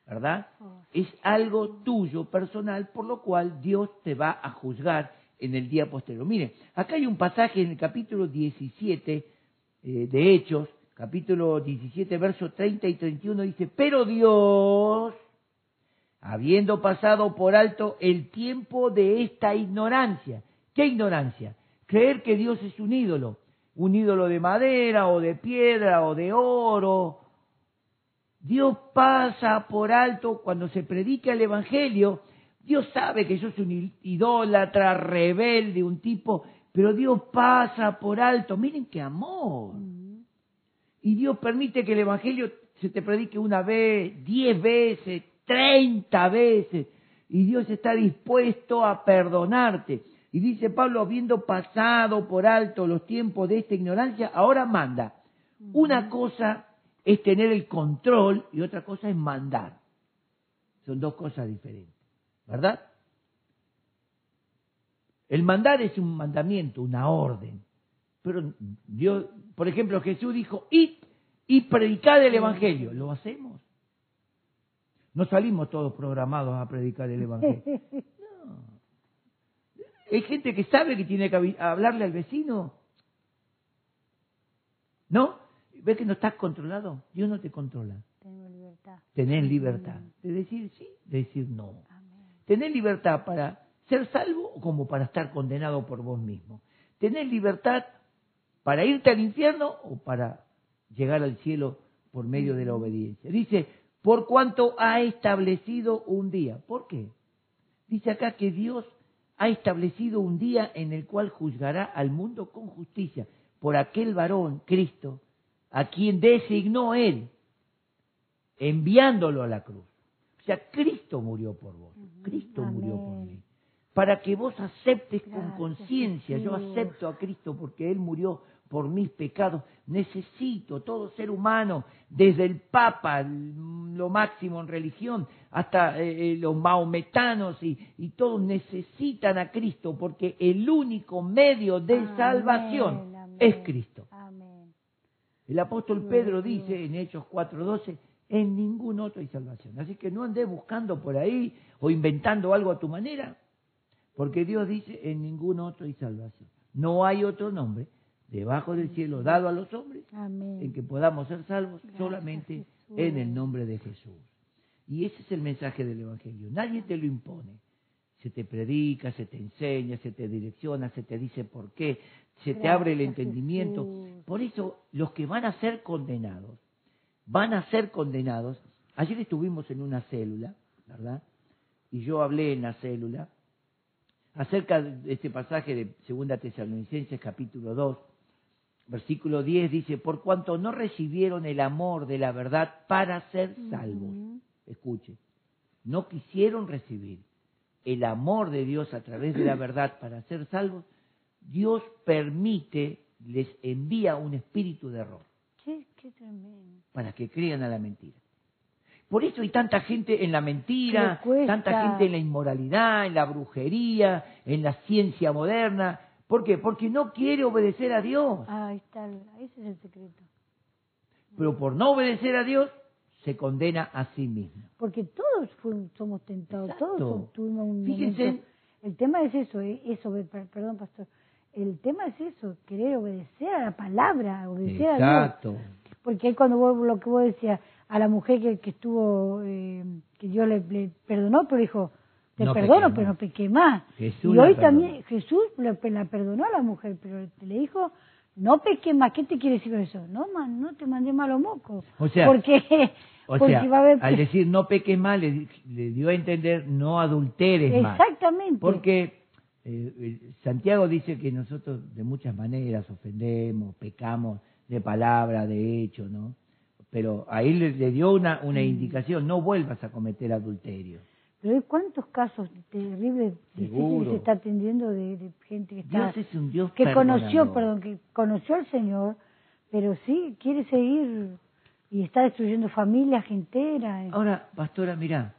¿verdad? Oh. Es algo tuyo personal, por lo cual Dios te va a juzgar en el día posterior. Mire, acá hay un pasaje en el capítulo 17 eh, de Hechos, capítulo 17, versos 30 y 31, dice, pero Dios, habiendo pasado por alto el tiempo de esta ignorancia, ¿qué ignorancia? Creer que Dios es un ídolo, un ídolo de madera o de piedra o de oro, Dios pasa por alto cuando se predica el Evangelio. Dios sabe que sos un i- idólatra, rebelde, un tipo, pero Dios pasa por alto. Miren qué amor. Y Dios permite que el Evangelio se te predique una vez, diez veces, treinta veces. Y Dios está dispuesto a perdonarte. Y dice Pablo, habiendo pasado por alto los tiempos de esta ignorancia, ahora manda. Una cosa es tener el control y otra cosa es mandar. Son dos cosas diferentes, ¿verdad? El mandar es un mandamiento, una orden. Pero Dios, por ejemplo, Jesús dijo, id y predicad el Evangelio. ¿Lo hacemos? No salimos todos programados a predicar el Evangelio. No. Hay gente que sabe que tiene que hablarle al vecino. ¿No? ¿Ves que no estás controlado? Dios no te controla. Tengo libertad. Tenés libertad de decir sí, de decir no. Amén. Tenés libertad para ser salvo o como para estar condenado por vos mismo. Tenés libertad para irte al infierno o para llegar al cielo por medio de la obediencia. Dice, por cuanto ha establecido un día. ¿Por qué? Dice acá que Dios ha establecido un día en el cual juzgará al mundo con justicia por aquel varón, Cristo, a quien designó Él, enviándolo a la cruz. O sea, Cristo murió por vos, Cristo murió por mí. Para que vos aceptes con conciencia, yo acepto a Cristo porque Él murió por mis pecados. Necesito, todo ser humano, desde el Papa, lo máximo en religión, hasta eh, eh, los maometanos y, y todos necesitan a Cristo porque el único medio de Amén, salvación amén. es Cristo. Amén. El apóstol Pedro dice en Hechos 4:12, en ningún otro hay salvación. Así que no andes buscando por ahí o inventando algo a tu manera, porque Dios dice, en ningún otro hay salvación. No hay otro nombre debajo del cielo dado a los hombres Amén. en que podamos ser salvos Gracias, solamente Jesús. en el nombre de Jesús. Y ese es el mensaje del Evangelio. Nadie te lo impone. Se te predica, se te enseña, se te direcciona, se te dice por qué, se te abre el entendimiento. Jesús. Por eso los que van a ser condenados, van a ser condenados. Ayer estuvimos en una célula, ¿verdad? Y yo hablé en la célula acerca de este pasaje de Segunda Tesalonicenses capítulo 2, versículo 10 dice, por cuanto no recibieron el amor de la verdad para ser salvos. Escuche, no quisieron recibir el amor de Dios a través de la verdad para ser salvos, Dios permite, les envía un espíritu de error Qué, qué tremendo. para que crean a la mentira. Por eso hay tanta gente en la mentira, tanta gente en la inmoralidad, en la brujería, en la ciencia moderna. ¿Por qué? Porque no quiere obedecer a Dios. Ah, ahí está, ese es el secreto. Pero por no obedecer a Dios, se condena a sí mismo. Porque todos fuimos- somos tentados, Exacto. todos tuvimos un Fíjense. momento. El tema es eso, eh, eso, per- perdón, pastor. El tema es eso, querer obedecer a la palabra, obedecer a Dios. Exacto. Porque ahí cuando vos, lo que vos decías, a la mujer que, que estuvo, eh, que Dios le, le perdonó, pero dijo, te No perdono, pequé pero más. no pequé más. Jesús y hoy también Jesús le, la perdonó a la mujer, pero le dijo, no peque más. ¿Qué te quiere decir eso? No, man, no te mandé malo moco. O sea, porque, O porque sea, va a haber... al decir no peques mal, le, le dio a entender no adulteres más. Exactamente. Porque eh, Santiago dice que nosotros de muchas maneras ofendemos, pecamos de palabra, de hecho, ¿no? Pero ahí le, le dio una, una Mm. indicación, no vuelvas a cometer adulterio. Pero hay cuántos casos terribles, difíciles se está atendiendo de, de gente que está... Dios es un Dios que conoció, perdonador. perdón, que conoció al Señor, pero sí quiere seguir y está destruyendo familias enteras. Ahora, pastora, mirá,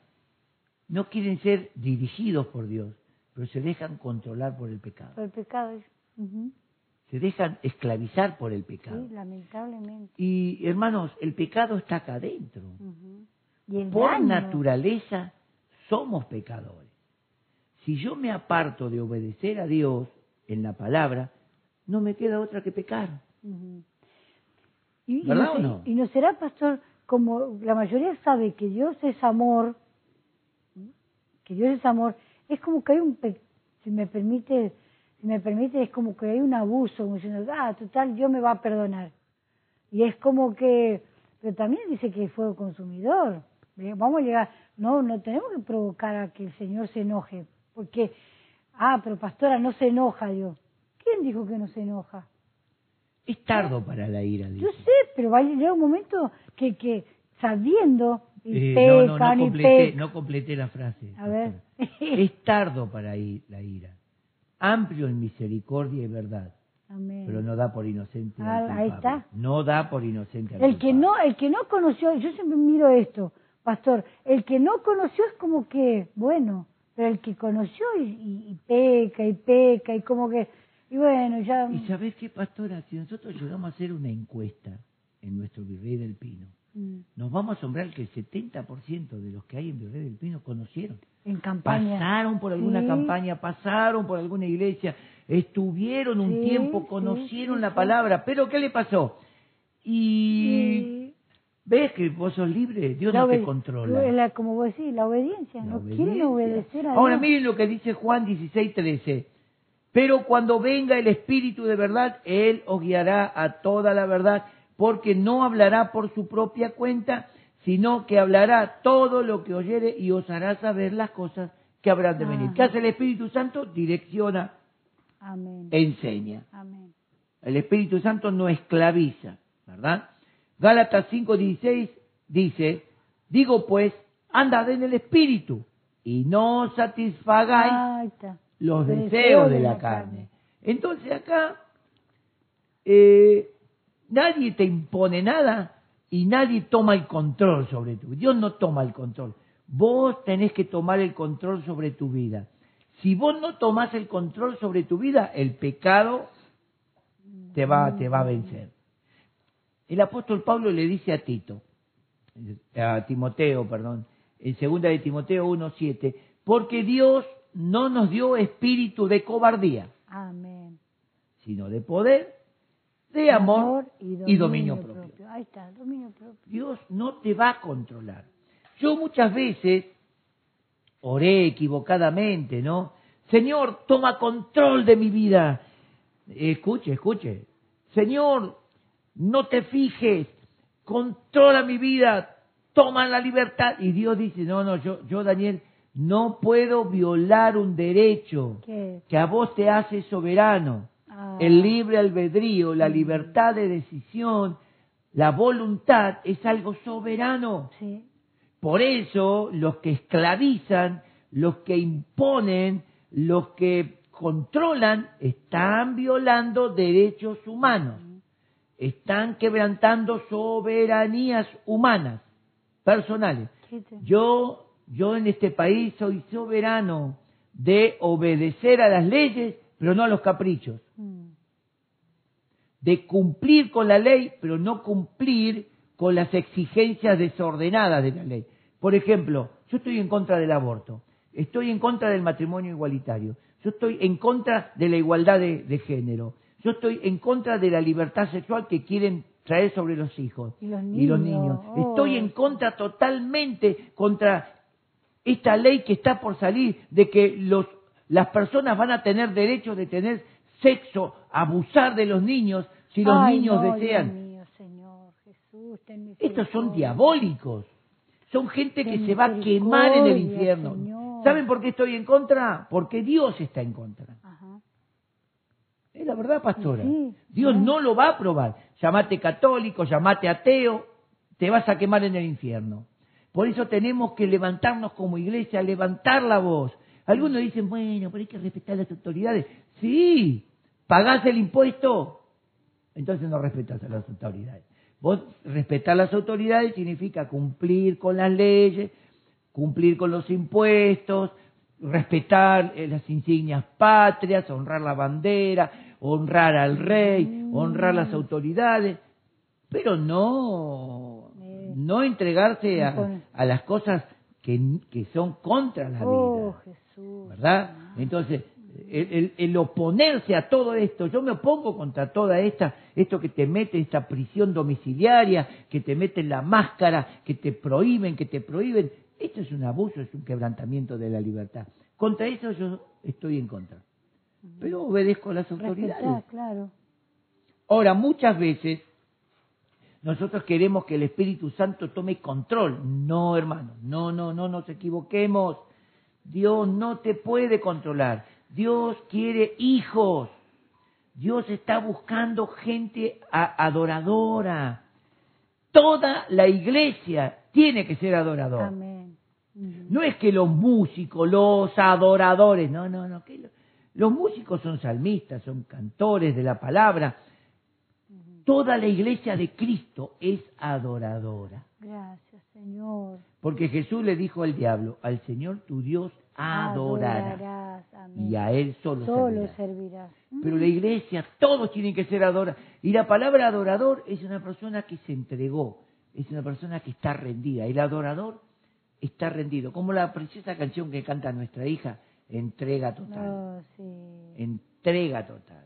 no quieren ser dirigidos por Dios, pero se dejan controlar por el pecado. Por el pecado. es-. Se dejan esclavizar por el pecado. Sí, lamentablemente. Y hermanos, el pecado está acá adentro. Ujú. Y el Por daño. naturaleza somos pecadores. Si yo me aparto de obedecer a Dios en la palabra, no me queda otra que pecar. Y, y ¿Verdad no o no? y no será, pastor, como la mayoría sabe que Dios es amor, que Dios es amor, es como que hay un, si me permite, si me permite, es como que hay un abuso, como diciendo, ah, total, Dios me va a perdonar. Y es como que, pero también dice que fuego consumidor. Vamos a llegar, no, no tenemos que provocar a que el Señor se enoje, porque, ah, pero pastora, no se enoja Dios. ¿Quién dijo que no se enoja? Es tardo para la ira, dice. Yo sé, pero va a llegar un momento que, que sabiendo, y Eh, no, no, no completé, no completé la frase. A ver. Es tardo para ir la ira. Amplio en misericordia y verdad, Amén. pero no da por inocente. al Ah, ahí está. No da por inocente. al El que no, el que no conoció, yo siempre miro esto, pastor, el que no conoció es como que, bueno, pero el que conoció y, y- y peca y peca y como que, y bueno, ya... Y sabes qué, pastora, si nosotros llegamos a hacer una encuesta en nuestro Virrey del Pino, Mm, nos vamos a asombrar que el 70% de los que hay en Virrey del Pino conocieron. En campaña. Pasaron por alguna Sí. campaña, pasaron por alguna iglesia, estuvieron un Sí, tiempo, conocieron sí, la palabra, pero ¿qué le pasó? Y ves que vos sos libre, Dios la no te controla. la- como vos decís, la obediencia, La no obediencia. quieren obedecer a Ahora Dios. miren lo que dice Juan 16, 13. Pero cuando venga el Espíritu de verdad, Él os guiará a toda la verdad, porque no hablará por su propia cuenta, sino que hablará todo lo que oyere y os hará saber las cosas que habrán de venir. Ajá. ¿Qué hace el Espíritu Santo? Direcciona, Amén. enseña. Amén. El Espíritu Santo no esclaviza, ¿verdad? Gálatas 5:16 dice, digo pues, andad en el Espíritu y no satisfagáis los Deseos deseos de la carne. Entonces acá eh, nadie te impone nada y nadie toma el control sobre tu Dios no toma el control. Vos tenés que tomar el control sobre tu vida. Si vos no tomás el control sobre tu vida, el pecado te va, te va a vencer. El apóstol Pablo le dice a Tito, a Timoteo, perdón, en segunda de Timoteo 1.7, porque Dios no nos dio espíritu de cobardía, Amén. sino de poder, de amor, y dominio, propio. Ahí está, dominio propio. Dios no te va a controlar. Yo muchas veces oré equivocadamente, ¿no? Señor, toma control de mi vida. Escuche, escuche. Señor, no te fijes, controla mi vida, toma la libertad. Y Dios dice, no, no, yo, yo Daniel, no puedo violar un derecho ¿Qué? que a vos te hace soberano. Ah. El libre albedrío, la libertad de decisión, la voluntad es algo soberano. Sí. Por eso los que esclavizan, los que imponen, los que controlan, están violando derechos humanos, están quebrantando soberanías humanas, personales. ¿Qué te- Yo, yo en este país soy soberano de obedecer a las leyes, pero no a los caprichos Mm. de cumplir con la ley, pero no cumplir con las exigencias desordenadas de la ley. Por ejemplo, yo estoy en contra del aborto, estoy en contra del matrimonio igualitario, yo estoy en contra de la igualdad de, de género, yo estoy en contra de la libertad sexual que quieren traer sobre los hijos Y los niños. niños, oh. Estoy en contra totalmente contra esta ley que está por salir de que los, las personas van a tener derecho de tener sexo, abusar de los niños Si los Ay, niños no, desean, Dios mío, Señor, Jesús, ten estos son diabólicos. Son gente que se va a quemar en el infierno. Señor. ¿Saben por qué estoy en contra? Porque Dios está en contra. Es la verdad, pastora. Sí, Dios no lo va a aprobar. Llamate católico, llamate ateo, te vas a quemar en el infierno. Por eso tenemos que levantarnos como iglesia, levantar la voz. Algunos dicen, bueno, pero hay que respetar las autoridades. Sí, pagás el impuesto, entonces no respetas a las autoridades. Vos respetar las autoridades significa cumplir con las leyes, cumplir con los impuestos, respetar eh, las insignias patrias, honrar la bandera, honrar al rey, honrar las autoridades, pero no, no entregarse a, a las cosas que, que son contra la Oh, vida. Jesús. ¿verdad? Entonces, el, el- el oponerse a todo esto, yo me opongo contra toda esta, esto que te mete, esta prisión domiciliaria, que te meten la máscara, que te prohíben, que te prohíben, esto es un abuso, es un quebrantamiento de la libertad. Contra eso yo estoy en contra. Pero obedezco a las autoridades. Respetar, claro. Ahora, muchas veces nosotros queremos que el Espíritu Santo tome control. No, hermano, no, no, no nos equivoquemos. Dios no te puede controlar. Dios quiere hijos. Dios está buscando gente adoradora. Toda la iglesia tiene que ser adoradora. Amén. No es que los músicos, los adoradores, no, no, no. que los músicos son salmistas, son cantores de la palabra. Toda la iglesia de Cristo es adoradora. Gracias, Señor. Porque Jesús le dijo al diablo, al Señor tu Dios adorará. Adorarás, amén. Y a Él solo, Solo servirá. servirás. Pero la iglesia, todos tienen que ser adoradores. Y la palabra adorador es una persona que se entregó, es una persona que está rendida. El adorador está rendido. Como la preciosa canción que canta nuestra hija, entrega total. Oh, sí. Entrega total.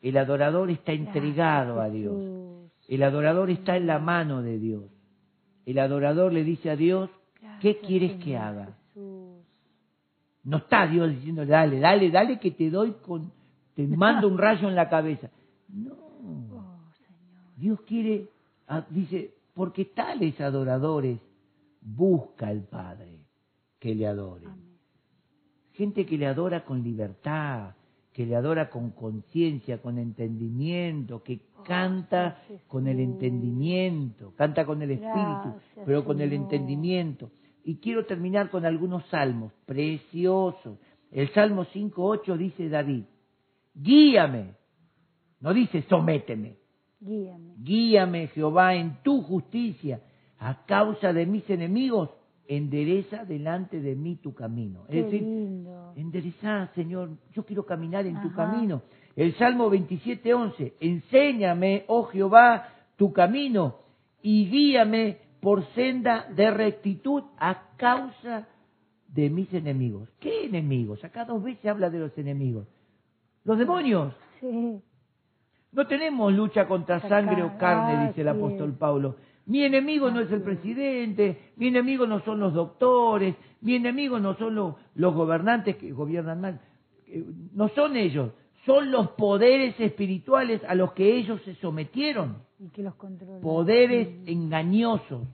El adorador está entregado a Dios. Jesús. El adorador está en la mano de Dios. El adorador le dice a Dios, ¿qué quieres que haga? Jesús. No está Dios diciendo, dale, dale, dale que te doy con, te mando un rayo en la cabeza. No. Oh, Señor. Dios quiere, ah, dice, porque tales adoradores busca el Padre que le adore. Amén. Gente que le adora con libertad, que le adora con conciencia, con entendimiento, que canta Jesús. con el entendimiento, canta con el espíritu, Gracias, pero con el entendimiento. Y quiero terminar con algunos salmos preciosos. El Salmo 5.8 dice David, guíame, no dice sométeme, Guíame. Guíame, Jehová, en tu justicia. A causa de mis enemigos, endereza delante de mí tu camino. Qué Es decir, lindo. enderezá, Señor, yo quiero caminar en tu camino. El Salmo 27.11, enséñame, oh Jehová, tu camino y guíame por senda de rectitud a causa de mis enemigos. ¿Qué enemigos? Acá dos veces habla de los enemigos. Los demonios. Sí. No tenemos lucha contra sangre o carne, Ah, dice el apóstol Pablo. Mi enemigo no es el presidente, mi enemigo no son los doctores, mi enemigo no son los, los gobernantes que gobiernan mal. Eh, No son ellos, son los poderes espirituales a los que ellos se sometieron. Y que los controla. Poderes engañosos,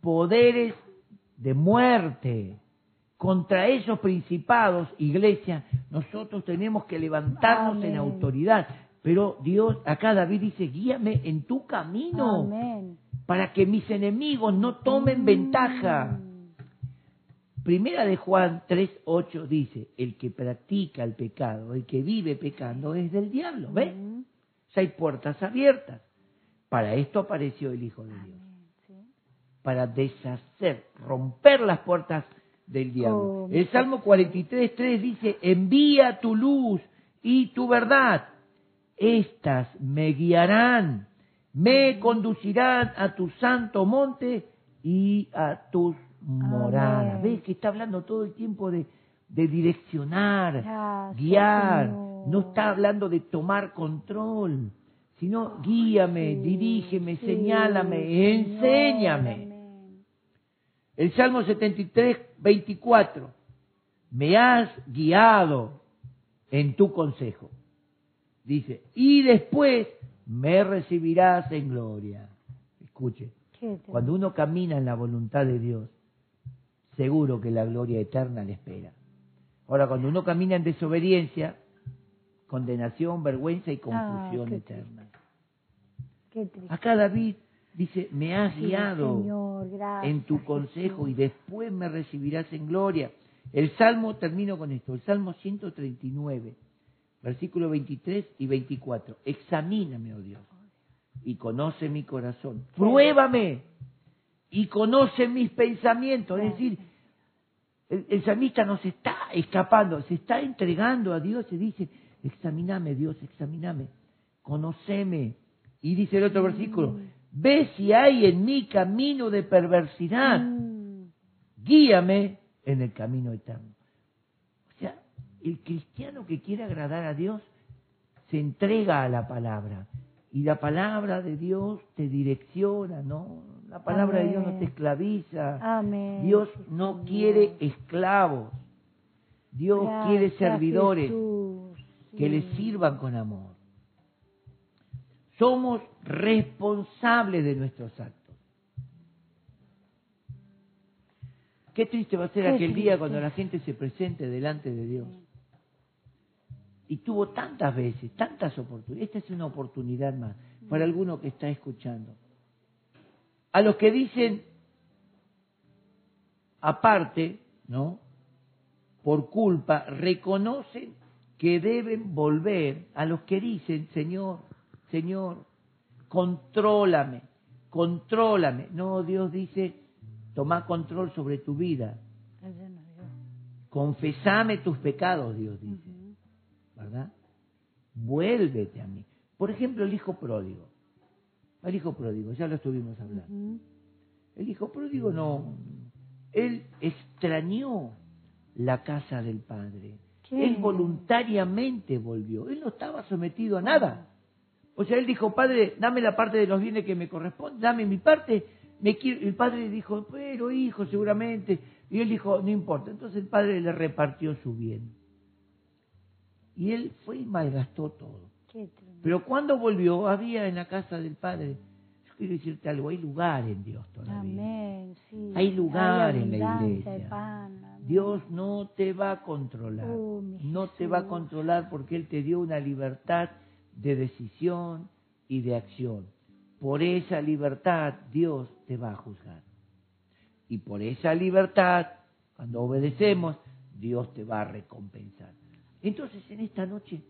poderes de muerte. Contra esos principados, iglesia, nosotros tenemos que levantarnos en autoridad. Pero Dios, acá David dice, guíame en tu camino Amén. Para que mis enemigos no tomen ventaja. Primera de Juan 3.8 dice, el que practica el pecado, el que vive pecando es del diablo. ¿Ves? Ya hay puertas abiertas. Para esto apareció el Hijo de Dios. Para deshacer, romper las puertas del diablo. Oh, el Salmo 43.3 dice, envía tu luz y tu verdad. Estas me guiarán, me conducirán a tu santo monte y a tus moradas. Amén. ¿Ves que está hablando todo el tiempo de, de direccionar, Gracias, guiar? Señor. No está hablando de tomar control, sino guíame, Sí, dirígeme, sí, señálame, enséñame. amén. El Salmo 73, 24. Me has guiado en tu consejo. Dice, y después me recibirás en gloria. Escuche, cuando uno camina en la voluntad de Dios, seguro que la gloria eterna le espera. Ahora, cuando uno camina en desobediencia, condenación, vergüenza y confusión Ah, qué eterna. qué. Acá David dice, me has Sí, guiado Señor, gracias, en tu Jesús. consejo y después me recibirás en gloria. El Salmo, termino con esto, el Salmo 139, versículo 23 y 24. Examíname, oh Dios, y conoce mi corazón. Pruébame y conoce mis pensamientos. Es decir, el, el salmista no se está escapando, se está entregando a Dios y dice, examíname Dios, examíname, conoceme. Y dice el otro versículo, ve si hay en mí camino de perversidad, Mm, guíame en el camino eterno. El cristiano que quiere agradar a Dios se entrega a la palabra. Y la palabra de Dios te direcciona, ¿no? La palabra de Dios no te esclaviza. Amén. Dios no quiere esclavos. Dios Gracias, quiere servidores que le sirvan con amor. Somos responsables de nuestros actos. Qué triste va a ser Qué aquel día cuando la gente se presente delante de Dios. Y tuvo tantas veces, tantas oportunidades. Esta es una oportunidad más para alguno que está escuchando. A los que dicen, aparte, ¿no? Por culpa, reconocen que deben volver a los que dicen, Señor, Señor, contrólame, contrólame. No, Dios dice, toma control sobre tu vida. Confesame tus pecados, Dios dice. ¿Verdad? Vuélvete a mí. Por ejemplo, el hijo pródigo. El hijo pródigo, ya lo estuvimos hablando. El hijo pródigo no. Él extrañó la casa del padre. Sí. Él voluntariamente volvió. Él no estaba sometido a nada. O sea, él dijo, padre, dame la parte de los bienes que me corresponde, dame mi parte. Me quiero... El padre dijo, pero hijo, seguramente. Y él dijo, no importa. Entonces el padre le repartió su bien. Y él fue y malgastó todo. Pero cuando volvió, había en la casa del Padre. Yo quiero decirte algo, hay lugar en Dios todavía. Amén, sí. Hay lugar en la iglesia. pan. Dios no te va a controlar. Oh, no te va a controlar porque Él te dio una libertad de decisión y de acción. Por esa libertad Dios te va a juzgar. Y por esa libertad, cuando obedecemos, Dios te va a recompensar. Entonces en esta noche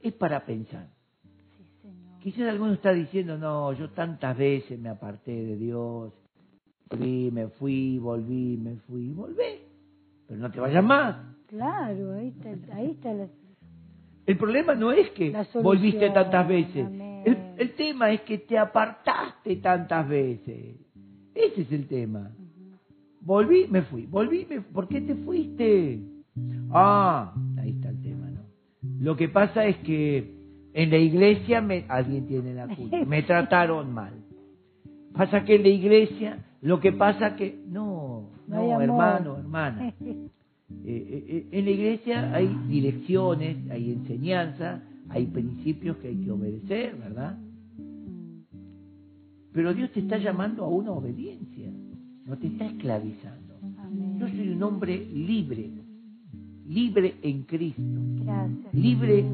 es para pensar. Sí, Señor. Quizás alguno está diciendo, no, yo tantas veces me aparté de Dios, volví, me fui, volví, me fui, volví, pero no te vayas más. Claro, ahí está, ahí está la... El problema no es que solución, volviste tantas veces, el, el tema es que te apartaste tantas veces. Ese es el tema. Volví, me fui, volví, me ¿por qué te fuiste? Ah, ahí está. Lo que pasa es que en la iglesia me, alguien tiene la culpa, me trataron mal. Pasa que en la iglesia, lo que pasa que, no, No hermano, hermana. Eh, eh, eh, en la iglesia hay direcciones, hay enseñanza, hay principios que hay que obedecer, ¿verdad? Pero Dios te está llamando a una obediencia, no te está esclavizando. Yo soy un hombre libre, libre en Cristo, Gracias. libre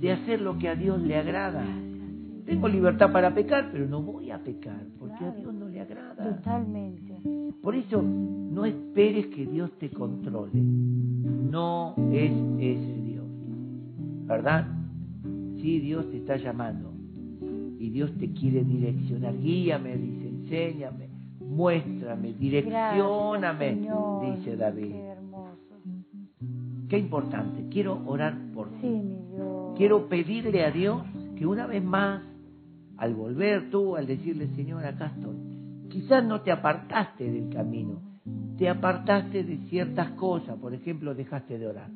de hacer lo que a Dios le agrada. Gracias. Tengo libertad para pecar, pero no voy a pecar, porque a. Dios no le agrada. Totalmente. Por eso, no esperes que Dios te controle. No es ese Dios. ¿Verdad? Sí, Dios te está llamando. Y Dios te quiere direccionar. Guíame, dice, enséñame, muéstrame, direccioname, Gracias, dice David. Qué importante. Quiero orar por ti. Sí, mi Dios. Quiero pedirle a Dios que una vez más, al volver tú, al decirle, Señor, acá estoy, quizás no te apartaste del camino, te apartaste de ciertas cosas, por ejemplo, dejaste de orar.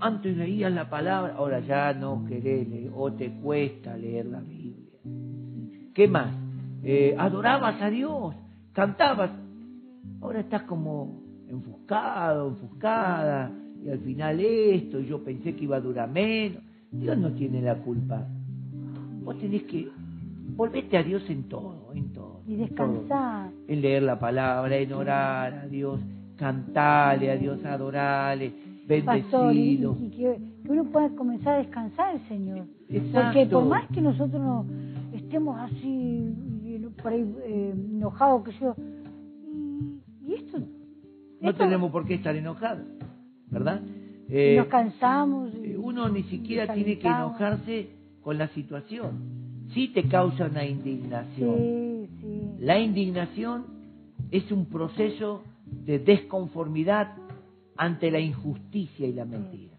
Antes leías la palabra, ahora ya no querés leer, o te cuesta leer la Biblia. ¿Qué más? Eh, adorabas a Dios, cantabas, ahora estás como enfuscado, enfuscada, y al final esto, y yo pensé que iba a durar menos. Dios no tiene la culpa. Vos tenés que volverte a Dios en todo, en todo. Y todo. descansar. En leer la palabra, en orar a Dios, cantarle a Dios, adorarle, Pastor, y, que, que uno pueda comenzar a descansar el Señor. Exacto. Porque por más que nosotros no estemos así, por ahí eh, enojados, que yo. Y, y esto. No tenemos por qué estar enojados, ¿verdad? y Eh, nos cansamos. eh, uno ni siquiera tiene que enojarse con la situación. Sí te causa una indignación. Sí, sí. La indignación es un proceso de desconformidad ante la injusticia y la mentira.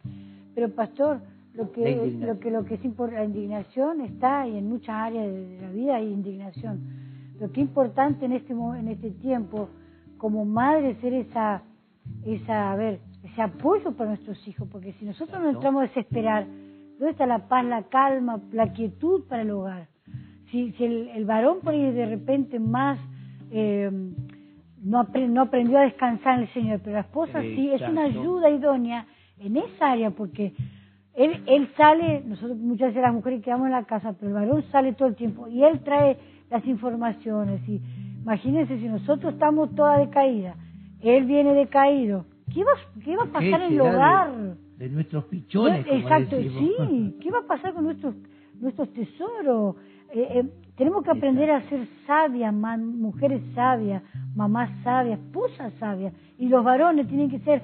Pero pastor, lo que lo que lo que es la indignación está y en muchas áreas de la vida hay indignación. Lo que es importante en este en este tiempo como madre ser esa esa a ver ese apoyo para nuestros hijos, porque si nosotros nos entramos a desesperar, ¿dónde está la paz, la calma, la quietud para el hogar? Si, si el, el varón por ahí de repente más eh, no, apre- no aprendió a descansar en el Señor, pero la esposa sí es una ayuda idónea en esa área porque él, él sale, nosotros muchas veces las mujeres quedamos en la casa, pero el varón sale todo el tiempo y él trae las informaciones y imagínense si nosotros estamos toda decaída, él viene decaído, ¿qué va, qué va a pasar ¿Qué en el de- hogar? De, nuestros pichones, No, Exacto, decimos. sí. ¿Qué va a pasar con nuestros nuestros tesoros? Eh, eh, tenemos que aprender a ser sabias, ma- mujeres sabias, mamás sabias, esposas sabias. Y los varones tienen que ser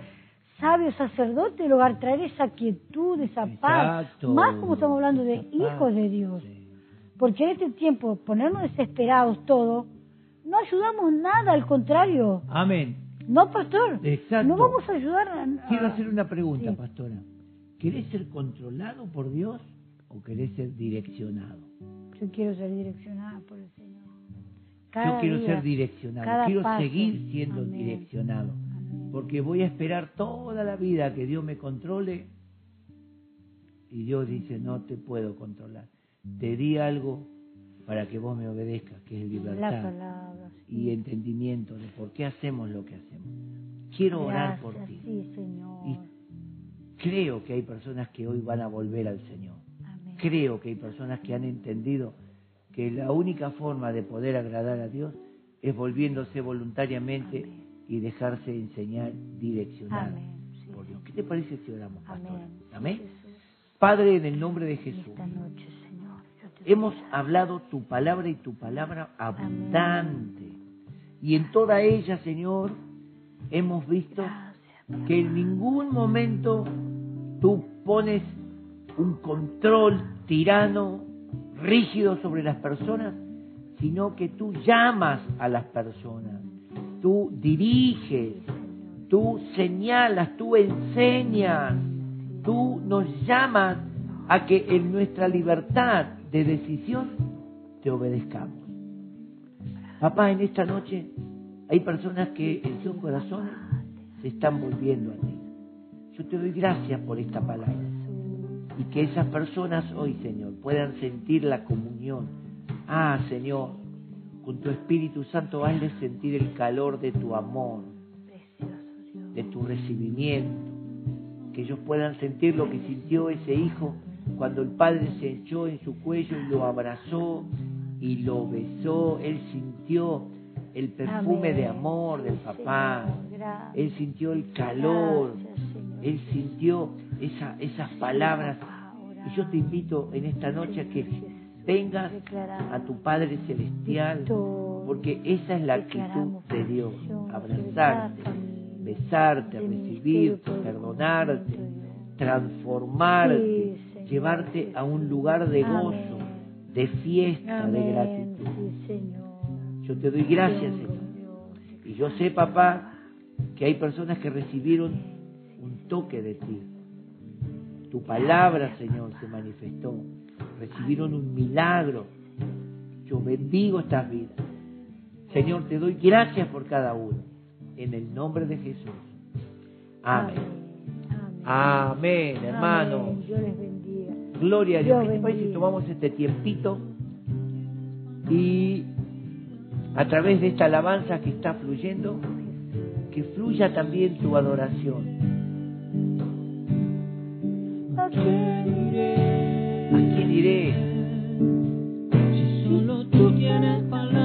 sabios sacerdotes del hogar, traer esa quietud, esa paz. Exacto. Más como estamos hablando de hijos de Dios. Porque en este tiempo, ponernos desesperados todos, no ayudamos nada, al contrario. Amén. No, pastor. Exacto. No vamos a ayudar a... a- Quiero hacer una pregunta, Sí. pastora. ¿Querés ser controlado por Dios o querés ser direccionado? Yo quiero ser direccionada por el Señor. Yo quiero día, ser direccionado, quiero paso. seguir siendo Amén. direccionado, Amén. porque voy a esperar toda la vida que Dios me controle y Dios dice, no te puedo controlar. Te di algo para que vos me obedezcas, que es libertad palabra. sí. y entendimiento de por qué hacemos lo que hacemos. Quiero orar por ti. Sí, Señor. Y creo que hay personas que hoy van a volver al Señor. Amén. Creo que hay personas que han entendido que la única forma de poder agradar a Dios es volviéndose voluntariamente Amén. y dejarse enseñar, direccionar Amén. Sí, por Dios. ¿Qué te parece si oramos, pastora? Amén. Padre, en el nombre de Jesús, Esta noche, hemos hablado tu palabra y tu palabra abundante. Y en toda ella, Señor, hemos visto que en ningún momento tú pones un control tirano, rígido sobre las personas, sino que tú llamas a las personas, tú diriges, tú señalas, tú enseñas, tú nos llamas a que en nuestra libertad de decisión te obedezcamos. Papá, en esta noche hay personas que en sus corazones se están volviendo a ti. Yo te doy gracias por esta palabra y que esas personas hoy, Señor, puedan sentir la comunión. Ah, Señor, con tu Espíritu Santo hazles sentir el calor de tu amor, de tu recibimiento, que ellos puedan sentir lo que sintió ese hijo cuando el padre se echó en su cuello y lo abrazó y lo besó, él sintió el perfume Amén. de amor del papá, Señor, él sintió el calor, Gracias, él sintió esa, esas palabras. Y yo te invito en esta noche a que vengas a tu Padre Celestial, porque esa es la actitud de Dios, abrazarte, besarte, recibirte, perdonarte, transformarte, llevarte a un lugar de gozo, de fiesta, de gratitud. Yo te doy gracias, Señor. Y yo sé, papá, que hay personas que recibieron un toque de ti. Tu palabra, Señor, se manifestó. Recibieron un milagro. Yo bendigo estas vidas. Señor, te doy gracias por cada uno. En el nombre de Jesús. Amén. Amén. Amén, hermano. Amén. Gloria a Dios. Dios parece si tomamos este tiempito y a través de esta alabanza que está fluyendo, que fluya también tu adoración? ¿A quién iré? ¿A quién iré? Si solo tú tienes palabras.